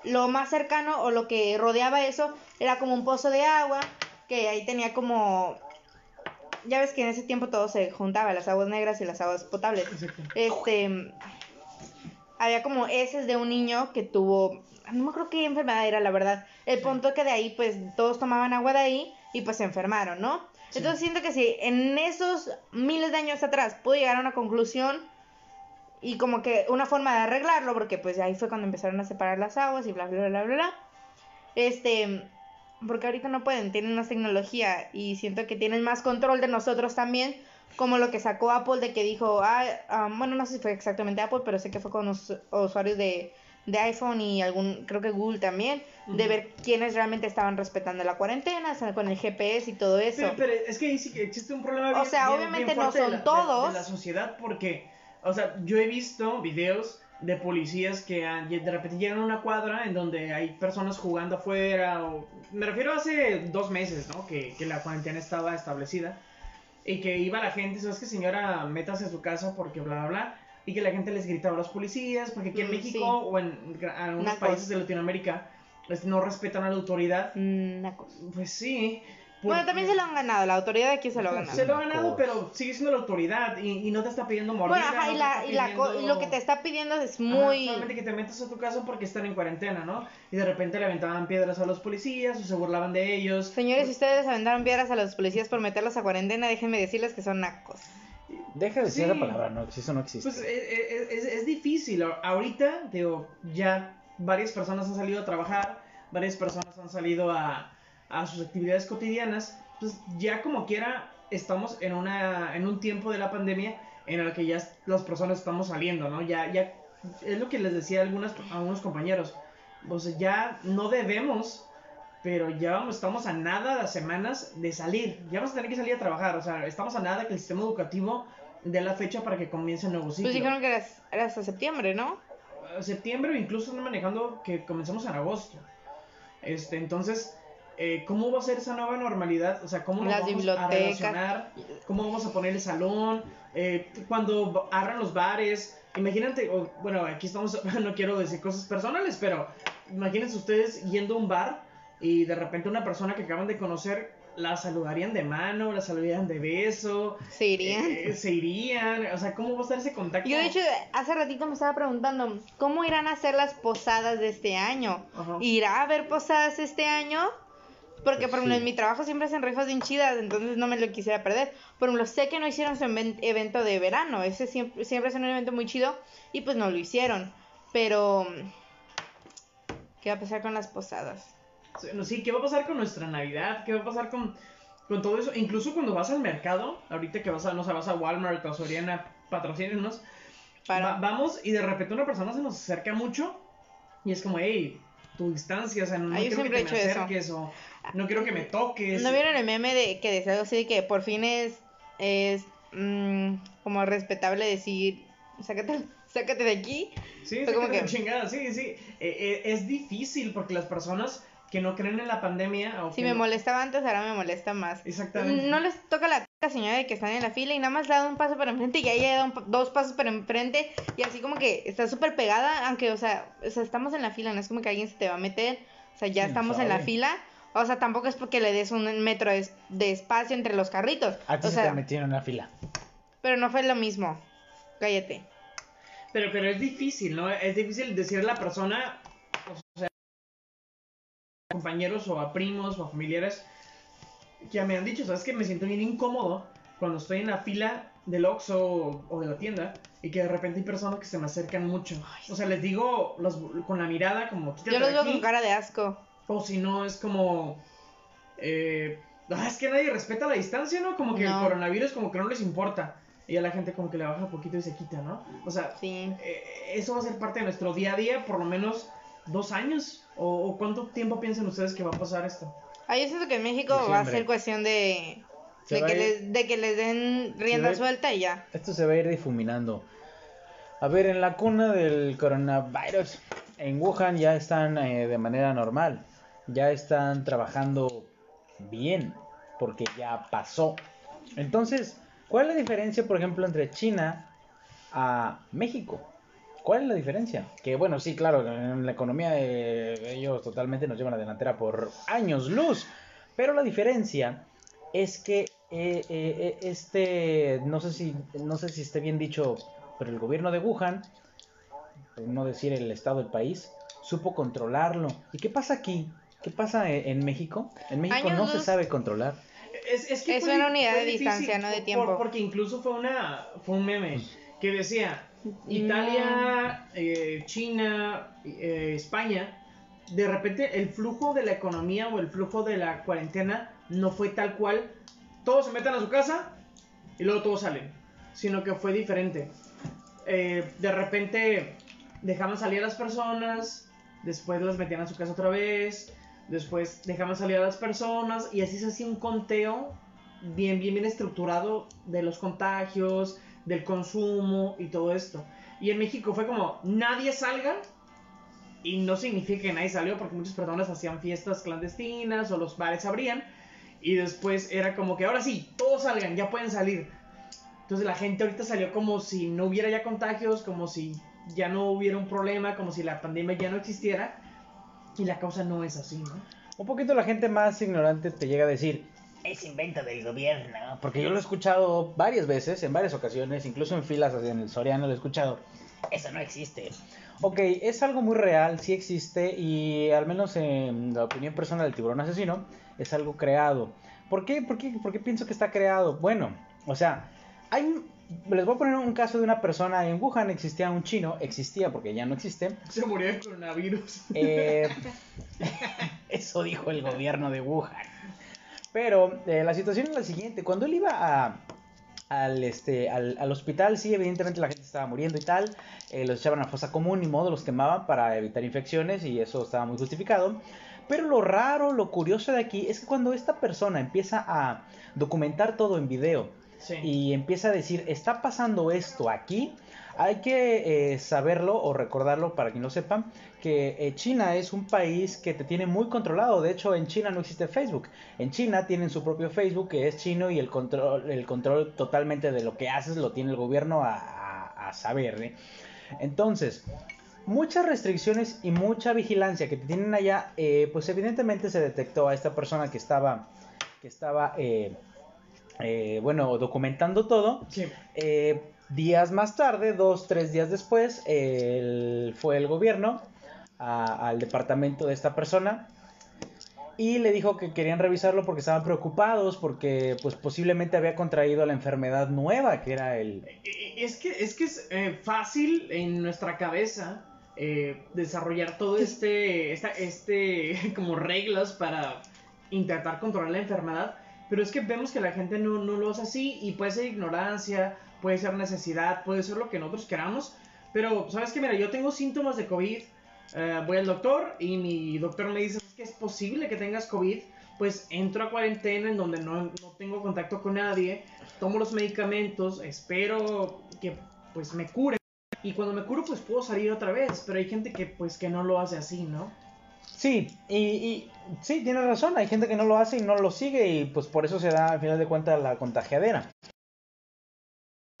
lo más cercano o lo que rodeaba eso era como un pozo de agua, que ahí tenía como ya ves que en ese tiempo todo se juntaba, las aguas negras y las aguas potables. Este, había como heces de un niño que tuvo, no me acuerdo qué enfermedad era, la verdad. El punto que de ahí, pues, todos tomaban agua de ahí y pues se enfermaron, ¿no? Entonces siento que si en esos miles de años atrás pudo llegar a una conclusión y como que una forma de arreglarlo, porque pues ahí fue cuando empezaron a separar las aguas y bla, bla, bla, bla, bla. Este, porque ahorita no pueden, tienen más tecnología y siento que tienen más control de nosotros también, como lo que sacó Apple de que dijo, ah, bueno, no sé si fue exactamente Apple, pero sé que fue con los usuarios de, de iPhone y algún, creo que Google también, de ver quiénes realmente estaban respetando la cuarentena, o sea, con el GPS y todo eso. Pero, pero es que ahí sí que existe un problema. O bien- sea, bien- obviamente bien no fuerte de son la- de- todos. De, la sociedad, porque, o sea, yo he visto videos de policías que han- de repente llegan a una cuadra en donde hay personas jugando afuera, o me refiero a hace dos meses, ¿no? Que, que la cuarentena estaba establecida y que iba la gente, ¿sabes qué, señora? Métase a su casa porque bla, bla, bla. Y que la gente les gritaba a los policías, porque aquí en Mm, México sí. o en gra- algunos Nacos. países de Latinoamérica este, no respetan a la autoridad. Mm, una cosa. Pues sí. Bueno, también se lo han ganado, la autoridad de aquí se lo ha ganado. se lo ha ganado, pero sigue siendo la autoridad y, y no te está pidiendo mordida. Bueno, ajá, no y, la, y, la co- y lo que te está pidiendo es Ajá, muy... solamente que te metas a tu casa porque están en cuarentena, ¿no? Y de repente le aventaban piedras a los policías o se burlaban de ellos. Señores, si ustedes aventaron piedras a los policías por meterlos a cuarentena, déjenme decirles que son nacos. Deja de decir Sí. la palabra, no, eso no existe. Pues es, es- es- es difícil. Ahorita, digo, ya varias personas han salido a trabajar, varias personas han salido a, a sus actividades cotidianas. Pues ya como quiera, estamos en, una, en un tiempo de la pandemia en el que ya las personas estamos saliendo, ¿no? Ya, ya es lo que les decía a, algunas, a algunos compañeros. O sea, ya no debemos, pero ya estamos a nada de semanas de salir. Ya vamos a tener que salir a trabajar. O sea, estamos a nada que el sistema educativo dé la fecha para que comience el nuevo ciclo. Pues dijeron que era, hasta septiembre, ¿no? Septiembre o incluso están manejando que comenzamos en agosto. Este, entonces, eh, ¿cómo va a ser esa nueva normalidad? O sea, ¿cómo nos Las vamos a relacionar? ¿Cómo vamos a poner el salón? Eh, cuando abran los bares, imagínate, o, bueno, aquí estamos, no quiero decir cosas personales, pero imagínense ustedes yendo a un bar y de repente una persona que acaban de conocer la saludarían de mano, la saludarían de beso, Se irían. eh, se irían, o sea, ¿cómo va a estar ese contacto? Yo de hecho hace ratito me estaba preguntando, ¿cómo irán a ser las posadas de este año? Ajá. ¿Irá a haber posadas este año? Porque, por ejemplo, sí. en mi trabajo siempre hacen rifas bien chidas, entonces no me lo quisiera perder. Por ejemplo, sé que no hicieron su even- evento de verano, ese siempre, siempre es un evento muy chido, y pues no lo hicieron. Pero, ¿qué va a pasar con las posadas? Sí, ¿qué va a pasar con nuestra Navidad? ¿Qué va a pasar con, con todo eso? Incluso cuando vas al mercado, ahorita que vas a, no sé, vas a Walmart o Soriana, patrocínenos, Para... va- vamos y de repente una persona se nos acerca mucho y es como, hey, tu distancia, o sea, no quiero que siempre te he me hecho eso. acerques o no quiero que me toques. ¿No vieron el meme de que decía algo así de que por fin es, es mm, como respetable decir, sácate, sácate de aquí? Sí, como sácate la que- chingada, sí, sí. Eh, eh, es difícil porque las personas que no creen en la pandemia... O Si me no- molestaba antes, ahora me molesta más. Exactamente. No les toca la señora de que están en la fila y nada más le da un paso para enfrente y ya ella da un dos pasos para enfrente y así como que está súper pegada, aunque, o sea, o sea, estamos en la fila, no es como que alguien se te va a meter, o sea, ya ¿Quién estamos en la fila, o sea, tampoco es porque le des un metro de, de espacio entre los carritos, A ti o se te sea, metieron en la fila. pero no fue lo mismo, cállate. Pero, pero es difícil, ¿no? Es difícil decirle a la persona, o sea, a compañeros o a primos o a familiares que me han dicho, ¿sabes que Me siento bien incómodo cuando estoy en la fila del Oxxo o, o de la tienda y que de repente hay personas que se me acercan mucho. O sea, les digo los- con la mirada como, Yo los veo aquí", con cara de asco. o si no, es como... Eh, "Ah, es que nadie respeta la distancia, ¿no? Como que No. el coronavirus como que no les importa. Y a la gente como que le baja un poquito y se quita, ¿no? O sea, Sí. eh, eso va a ser parte de nuestro día a día por lo menos dos años. ¿O, o cuánto tiempo piensan ustedes que va a pasar esto? Ah, yo siento que en México va a ser cuestión de, de, que ir- les, de que les den rienda ir- suelta y ya. Esto se va a ir difuminando. A ver, en la cuna del coronavirus, en Wuhan ya están eh, de manera normal. Ya están trabajando bien, porque ya pasó. Entonces, ¿cuál es la diferencia, por ejemplo, entre China a México? ¿Cuál es la diferencia? Que bueno, sí, claro, en la economía de ellos totalmente nos llevan a la delantera por años luz. Pero la diferencia es que eh, eh, eh, este, no sé si, no sé si esté bien dicho, pero el gobierno de Wuhan, por no decir el estado del país, supo controlarlo. ¿Y qué pasa aquí? ¿Qué pasa en, en México? En México Años no se sabe controlar. Es, es que Es fue una di- unidad fue de distancia, no de por- tiempo. porque incluso fue, una, fue un meme que decía. Italia, eh, China, eh, España, de repente el flujo de la economía o el flujo de la cuarentena no fue tal cual, todos se meten a su casa y luego todos salen, sino que fue diferente. Eh, de repente dejaban salir a las personas, después las metían a su casa otra vez, después dejaban salir a las personas y así se hacía un conteo bien, bien, bien estructurado de los contagios, del consumo y todo esto. Y en México fue como, nadie salga. Y no significa que nadie salió porque muchas personas hacían fiestas clandestinas o los bares abrían. Y después era como que ahora sí, todos salgan, ya pueden salir. Entonces la gente ahorita salió como si no hubiera ya contagios, como si ya no hubiera un problema, como si la pandemia ya no existiera. Y la causa no es así, ¿no? Un poquito la gente más ignorante te llega a decir, es invento del gobierno. Porque yo lo he escuchado varias veces, en varias ocasiones, incluso en filas en el Soriano lo he escuchado. Eso no existe. Ok, es algo muy real, sí existe y al menos en la opinión personal del tiburón asesino es algo creado. ¿Por qué? ¿Por qué, ¿Por qué pienso que está creado? Bueno, o sea, hay, les voy a poner un caso de una persona en Wuhan, existía un chino, existía porque ya no existe. Se murió de coronavirus. Eh, eso dijo el gobierno de Wuhan. Pero eh, la situación es la siguiente, cuando él iba a, al, este, al, al, hospital, sí, evidentemente la gente estaba muriendo y tal, eh, los echaban a fosa común y modo, los quemaban para evitar infecciones y eso estaba muy justificado. Pero lo raro, lo curioso de aquí es que cuando esta persona empieza a documentar todo en video sí. y empieza a decir, está pasando esto aquí, hay que eh, saberlo o recordarlo para quien lo sepa, que eh, China es un país que te tiene muy controlado. De hecho, en China no existe Facebook. En China tienen su propio Facebook que es chino y el control, el control totalmente de lo que haces lo tiene el gobierno a, a, a saber. ¿eh? Entonces, muchas restricciones y mucha vigilancia que te tienen allá, eh, pues evidentemente se detectó a esta persona que estaba, que estaba, eh, eh, bueno, documentando todo. Sí. Días más tarde, dos, tres días después, el, fue el gobierno a, al departamento de esta persona y le dijo que querían revisarlo porque estaban preocupados porque pues posiblemente había contraído la enfermedad nueva que era el es que es que es eh, fácil en nuestra cabeza eh, desarrollar todo este esta, este como reglas para intentar controlar la enfermedad pero es que vemos que la gente no, no lo hace así y puede ser ignorancia puede ser necesidad puede ser lo que nosotros queramos pero sabes que mira yo tengo síntomas de covid Uh, voy al doctor y mi doctor me dice que es posible que tengas COVID, pues entro a cuarentena en donde no, no, tengo contacto con nadie, tomo los medicamentos, espero que pues me cure y cuando me curo pues puedo salir otra vez, pero hay gente que pues que no lo hace así, ¿no? Sí, y, y sí, tienes razón, hay gente que no lo hace y no lo sigue y pues por eso se da al final de cuentas la contagiadera.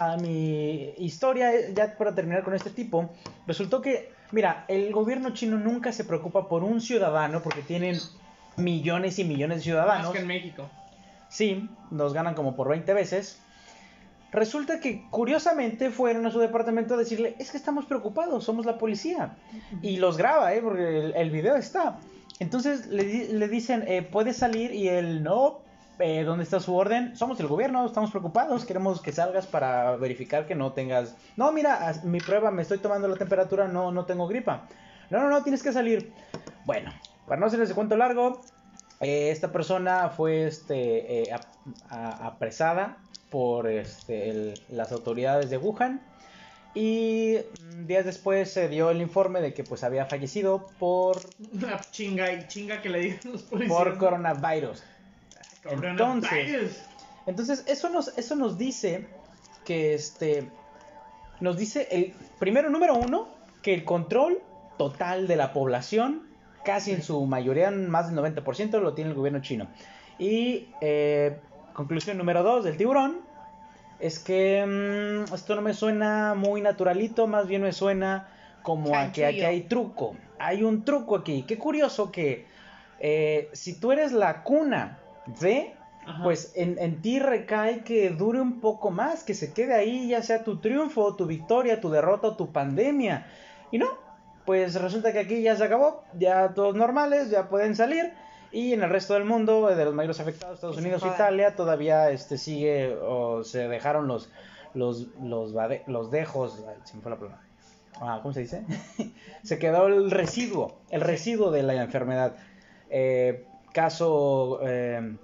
A mi historia, ya para terminar con este tipo, resultó que Mira, el gobierno chino nunca se preocupa por un ciudadano porque tienen millones y millones de ciudadanos. Más que en México. Sí, nos ganan como por 20 veces. Resulta que curiosamente fueron a su departamento a decirle, es que estamos preocupados, somos la policía. Y los graba, ¿eh? porque el, el video está. Entonces le, le dicen, eh, ¿puede salir? Y él, no, eh, ¿dónde está su orden? Somos el gobierno, estamos preocupados, queremos que salgas para verificar que no tengas... No, mira, mi prueba, me estoy tomando la temperatura, no, no tengo gripa. No, no, no, tienes que salir. Bueno, para no hacerles de cuento largo, eh, esta persona fue este, eh, a, a, apresada por este, el, las autoridades de Wuhan y días después se dio el informe de que pues había fallecido por... Una chinga y chinga que le dieron los policías. Por coronavirus. Entonces, entonces eso nos, eso nos dice que este nos dice el primero número uno que el control total de la población, casi en su mayoría, más del 90% lo tiene el gobierno chino. Y eh, conclusión número dos del tiburón es que mmm, esto no me suena muy naturalito, más bien me suena como a que aquí hay truco. Hay un truco aquí. Qué curioso que eh, si tú eres la cuna de, Ajá. pues en, en, ti recae que dure un poco más, que se quede ahí, ya sea tu triunfo, tu victoria, tu derrota o tu pandemia. Y no, pues resulta que aquí ya se acabó, ya todos normales, ya pueden salir. Y en el resto del mundo, de los mayores afectados, Estados Unidos, Italia, todavía este sigue o se dejaron los los los, los dejos, se me fue la palabra. Ah, ¿cómo se dice? se quedó el residuo, el residuo de la enfermedad. Eh, caso eh,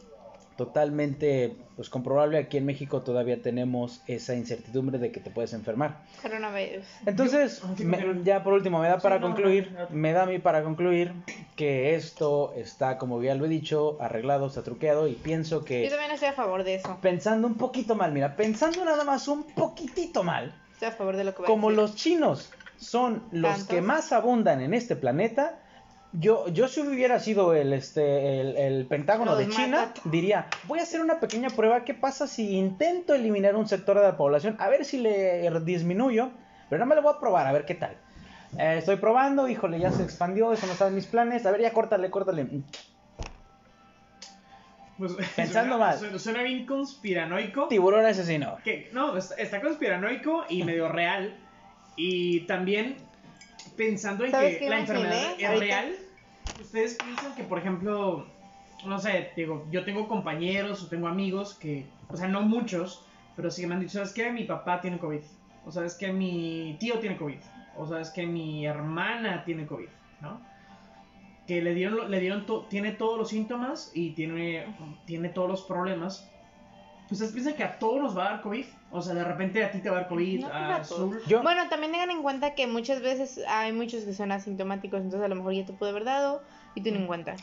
totalmente pues comprobable aquí en México todavía tenemos esa incertidumbre de que te puedes enfermar. Coronavirus. Entonces, Yo- me- ya por último, me da Sí, para no, concluir, no, no. me da a mí para concluir que esto está, como ya lo he dicho, arreglado, está truqueado y pienso Yo que también estoy a favor de eso. pensando un poquito mal, mira, pensando nada más un poquitito mal, Estoy a favor de lo que voy a como decir. los chinos son los ¿Tantos? que más abundan en este planeta, yo, yo si hubiera sido el, este, el, el Pentágono Los de China, mata. diría, voy a hacer una pequeña prueba, ¿qué pasa si intento eliminar un sector de la población? A ver si le disminuyo, pero no me lo voy a probar, a ver qué tal. Eh, estoy probando, híjole, ya se expandió, eso no está en mis planes, a ver, ya córtale, córtale. Pues, Pensando suena, mal. Suena, suena bien conspiranoico. Tiburón asesino. Que, no, está conspiranoico y medio real. Y también pensando en ¿Sabes que la enfermedad es Ahorita- real. Ustedes piensan que, por ejemplo, no sé, digo, yo tengo compañeros o tengo amigos que, o sea, no muchos, pero sí que me han dicho, ¿sabes qué? Mi papá tiene COVID. O sabes que mi tío tiene COVID. O sabes que mi hermana tiene COVID, ¿no? Que le dieron, le dieron to- tiene todos los síntomas y tiene, tiene todos los problemas. ¿Ustedes piensan que a todos nos va a dar COVID? O sea, de repente a ti te va a dar COVID, No, pues a. Azul. Yo, Bueno, también tengan en cuenta que muchas veces hay muchos que son asintomáticos, entonces a lo mejor ya te puede haber dado y tú no en cuenta.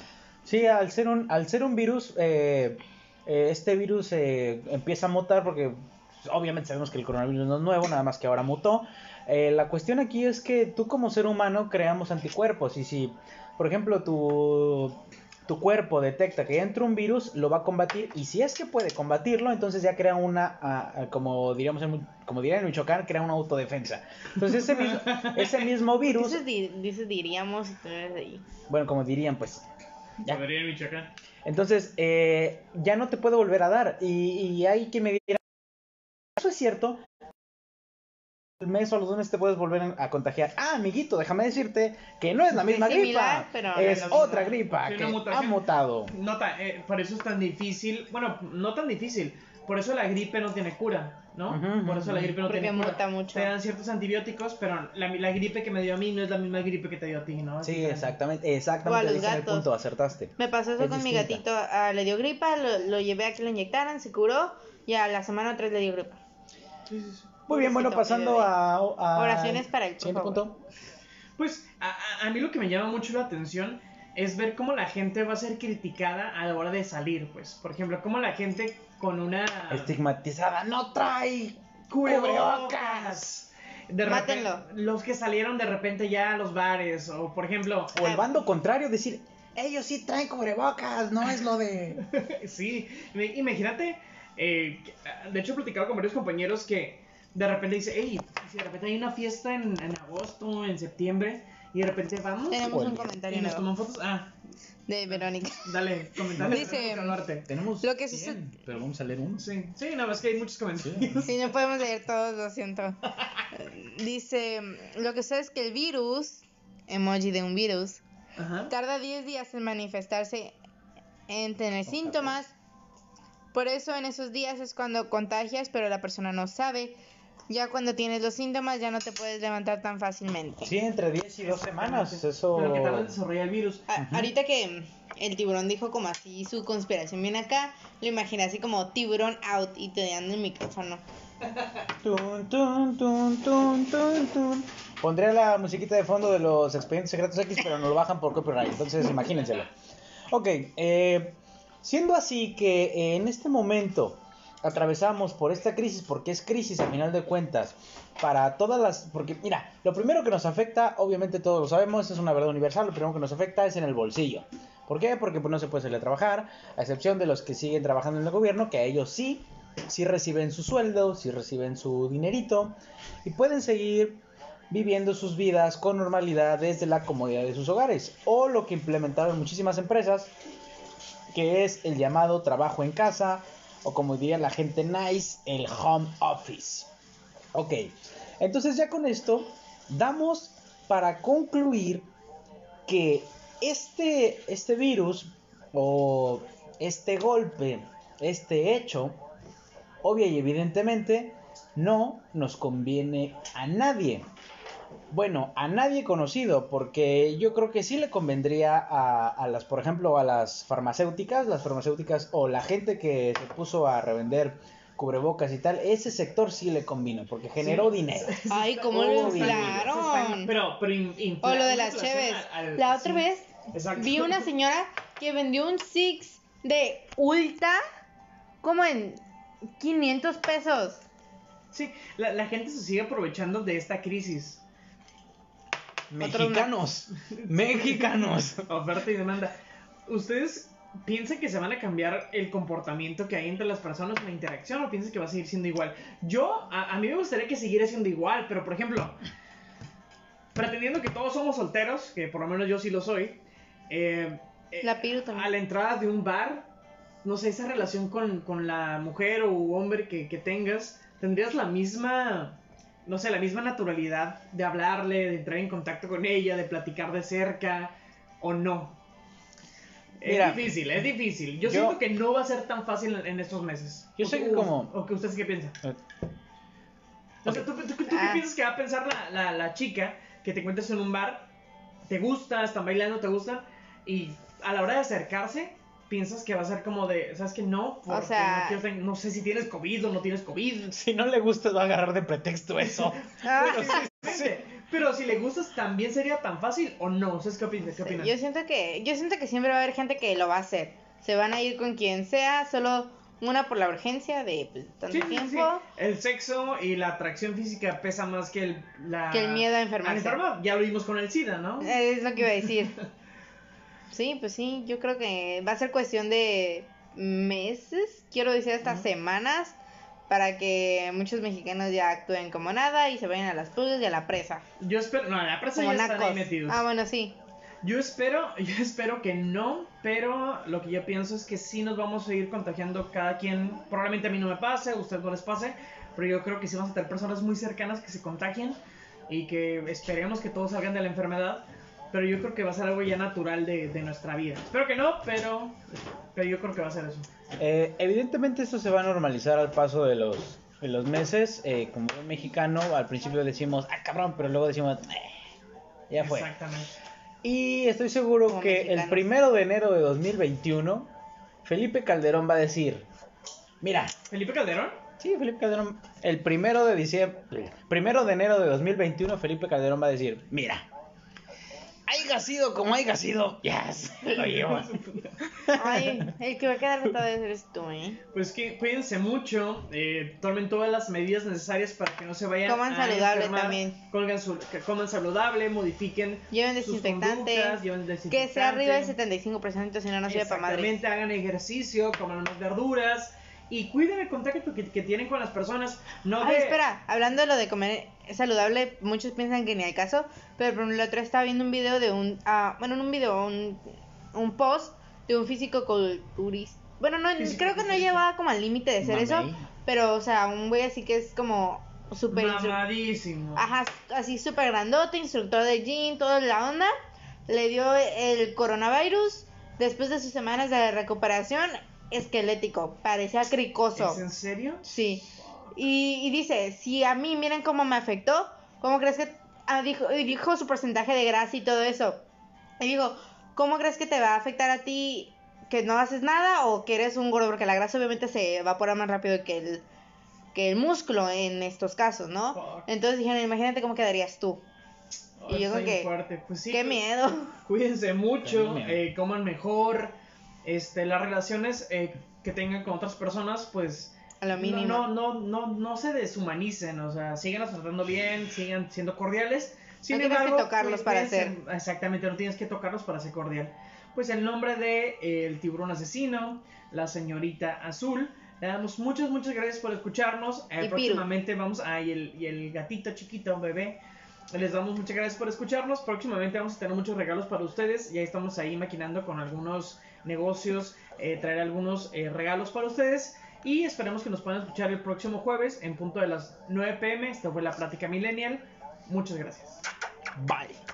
Sí, al ser un, al ser un virus, eh, eh, este virus eh, empieza a mutar porque pues, obviamente sabemos que el coronavirus no es nuevo, nada más que ahora mutó. Eh, la cuestión aquí es que tú como ser humano creamos anticuerpos y si, por ejemplo, tu, tu cuerpo detecta que entra un virus, lo va a combatir y si es que puede combatirlo, entonces ya crea una, ah, ah, como diríamos en, como dirían en Michoacán, crea una autodefensa. Entonces ese mismo, ese mismo virus, Dices, di- dices diríamos y tú no eres de ahí. bueno, como dirían, pues ya. A Michoacán. Entonces, eh, ya no te puede volver a dar. Y, y hay que medir. Eso es cierto. El mes o los lunes te puedes volver a contagiar. Ah, amiguito, déjame decirte que no es la misma similar, gripa. pero es otra gripa sí, que ha mutado. Nota, eh, por eso es tan difícil. Bueno, no tan difícil. Por eso la gripe no tiene cura, ¿no? Por eso la gripe no Porque tiene cura. muta mucho. Te dan ciertos antibióticos, pero la, la gripe que me dio a mí no es la misma gripe que te dio a ti, ¿no? Es Sí, diferente. exactamente. Exactamente. O a los ese es el punto, acertaste. Me pasó eso Es con mi gatito, ah, le dio gripa, lo, lo llevé a que lo inyectaran, se curó y a la semana o tres le dio gripa. Sí, sí, sí. Muy bien, bueno, pasando bebé. a, a- Oraciones para por Siguiente punto. Pues a, a- a mí lo que me llama mucho la atención es ver cómo la gente va a ser criticada a la hora de salir, pues. Por ejemplo, cómo la gente con una Estigmatizada. No trae cubrebocas. De repente, Mátenlo. los que salieron de repente ya a los bares, o por ejemplo, O el bando contrario, decir, ellos sí traen cubrebocas, no es lo de... sí, im- imagínate, eh, de hecho he platicado con varios compañeros que de repente dice, hey, si de repente hay una fiesta en, en agosto, en septiembre, y de repente vamos Tenemos un y comentario nos nuevo toman fotos, ah, de Verónica. dale, comentarios. Dice- tenemos Lo que 100, sucede- pero vamos a leer uno. Sí, sí, no, es que hay muchos comentarios. Sí, no podemos leer todos, lo siento. Dice, lo que sé es que el virus, emoji de un virus, Ajá. tarda 10 días en manifestarse, en tener síntomas. Por eso en esos días es cuando contagias, pero la persona no sabe. Ya cuando tienes los síntomas ya no te puedes levantar tan fácilmente. Sí, entre 10 y 2 semanas, eso... Pero que tarda en desarrollar el virus. A- Ahorita que el tiburón dijo como así su conspiración viene acá, lo imaginé así como tiburón out y te dan el micrófono. Tun, tun, tun, tun, tun, tun. Pondré la musiquita de fondo de los expedientes secretos X, pero no lo bajan por copyright, entonces imagínenselo. Ok, eh, siendo así que eh, en este momento atravesamos por esta crisis, porque es crisis a final de cuentas, para todas las... Porque mira, lo primero que nos afecta, obviamente todos lo sabemos, es una verdad universal, lo primero que nos afecta es en el bolsillo. ¿Por qué? Porque pues, no se puede salir a trabajar, a excepción de los que siguen trabajando en el gobierno, que a ellos sí, sí reciben su sueldo, sí reciben su dinerito, y pueden seguir viviendo sus vidas con normalidad desde la comodidad de sus hogares. O lo que implementaron muchísimas empresas, que es el llamado trabajo en casa, o como diría la gente nice, el home office. Ok, entonces ya con esto damos para concluir que este, este virus o este golpe, este hecho, obvia y evidentemente no nos conviene a nadie. Bueno, a nadie conocido, porque yo creo que sí le convendría a, a las, por ejemplo, a las farmacéuticas, las farmacéuticas o la gente que se puso a revender cubrebocas y tal, ese sector sí le convino, porque generó Sí. dinero. Ay, cómo Oh, lo inflaron. Pero, pero O lo de las cheves. al- al- La otra sí, vez exacto. vi una señora que vendió un Six de Ulta como en 500 pesos. Sí, la, la gente se sigue aprovechando de esta crisis. Mexicanos, mexicanos. Oferta y demanda. ¿Ustedes piensan que se van a cambiar el comportamiento que hay entre las personas, la interacción, o piensan que va a seguir siendo igual? Yo, a, a mí me gustaría que siguiera siendo igual, pero por ejemplo, pretendiendo que todos somos solteros, que por lo menos yo sí lo soy, eh, eh, La piru a la entrada de un bar, no sé, esa relación con, con la mujer o hombre que, que tengas, tendrías la misma, no sé, la misma naturalidad de hablarle, de entrar en contacto con ella, de platicar de cerca, o no. Mira, es difícil, es difícil. Yo, yo- siento que no va a ser tan fácil en, en estos meses. Yo ¿O sé que como- ¿O que ustedes qué piensan? Eh, O sea, ¿tú, tú- tú qué Ah. piensas que va a pensar la, la, la chica que te encuentras en un bar? ¿Te gusta? ¿Están bailando? ¿Te gustan? Y a la hora de acercarse, piensas que va a ser como de, ¿sabes que No, porque sea- no, quiero no sé si tienes COVID o no tienes COVID. Si no le gusta, va a agarrar de pretexto eso. Ah, Exactamente. Pero si le gustas, ¿también sería tan fácil o no? ¿Ustedes qué opinan? ¿Qué opinan? yo siento que yo siento que siempre va a haber gente que lo va a hacer. Se van a ir con quien sea, solo una por la urgencia de pues, tanto Sí, sí, sí. tiempo. El sexo y la atracción física pesa más que el, la... Que el miedo a a enfermarse. enfermar. Ya lo vimos con el SIDA, ¿no? Es lo que iba a decir. Sí, pues sí, yo creo que va a ser cuestión de meses, quiero decir hasta Ujú. semanas, para que muchos mexicanos ya actúen como nada y se vayan a las pulgas y a la presa. Yo espero... No, la presa Como ya están ahí metidos. Ah, bueno, sí. Yo espero, yo espero que no, pero lo que yo pienso es que sí nos vamos a ir contagiando cada quien. Probablemente a mí no me pase, a ustedes no les pase, pero yo creo que sí vamos a tener personas muy cercanas que se contagien y que esperemos que todos salgan de la enfermedad. Pero yo creo que va a ser algo ya natural de, de nuestra vida. Espero que no, pero, pero yo creo que va a ser eso. Eh, evidentemente esto se va a normalizar al paso de los, de los meses. Eh, como buen mexicano, al principio decimos, ah, cabrón, pero luego decimos, "Eh, ya fue. Exactamente. Y estoy seguro Como que el primero de enero de 2021, Felipe Calderón va a decir, mira, Felipe Calderón. sí, Felipe Calderón, el primero de diciembre, primero de enero de 2021, Felipe Calderón va a decir, mira, haya sido como haya sido, ya se lo llevo. Ay, el que va a quedar botado eres tú, ¿eh? Pues que cuídense mucho, eh, tomen todas las medidas necesarias para que no se vayan Coman a saludable enfermar. también. Colgan su- que coman saludable, modifiquen Lleven sus desinfectante. conductas, lleven Que desinfectante. sea arriba del 75%, si no, no sirve para madre. Exactamente, hagan ejercicio, coman más verduras y cuiden el contacto que, que tienen con las personas. No Ay, de- espera, hablando de lo de comer saludable, muchos piensan que ni al caso, pero por el otro estaba viendo un video de un, ah, bueno, no un video, un, un post de un físico culturista. Bueno, no, creo que no llevaba como al límite de ser eso, pero, o sea, un güey así que es como súper... Ajá, así súper grandote, instructor de gym, toda la onda. Le dio el coronavirus. Después de sus semanas de recuperación, esquelético, parecía cricoso. ¿Es en serio? Sí. Y, y dice, si a mí miren cómo me afectó, ¿cómo crees que... ah, dijo, y dijo su porcentaje de grasa y todo eso. Y digo, ¿cómo crees que te va a afectar a ti que no haces nada o que eres un gordo? Porque la grasa obviamente se evapora más rápido que el, que el músculo en estos casos, ¿no? Fuck. Entonces dijeron, imagínate cómo quedarías tú. Y yo creo que-. Pues sí, Qué pues, miedo. Cuídense mucho, eh, coman mejor. Este, las relaciones eh, que tengan con otras personas, pues A lo mínimo. No, no, no, no, no se deshumanicen, o sea, sigan tratando bien, sigan siendo cordiales. Sin No tienes que embargo, tocarlos para cuídense- Exactamente, no tienes que tocarlos para ser cordial. Pues el nombre de eh, El Tiburón Asesino, la señorita Azul. Le damos muchas, muchas gracias por escucharnos. Eh, Piru. próximamente vamos a y el, y el gatito chiquito, bebé. Les damos muchas gracias por escucharnos. Próximamente vamos a tener muchos regalos para ustedes. Ya estamos ahí maquinando con algunos negocios, eh, traer algunos eh, regalos para ustedes. Y esperemos que nos puedan escuchar el próximo jueves en punto de las 9 pm. Esta fue la plática millennial. Muchas gracias. Bye.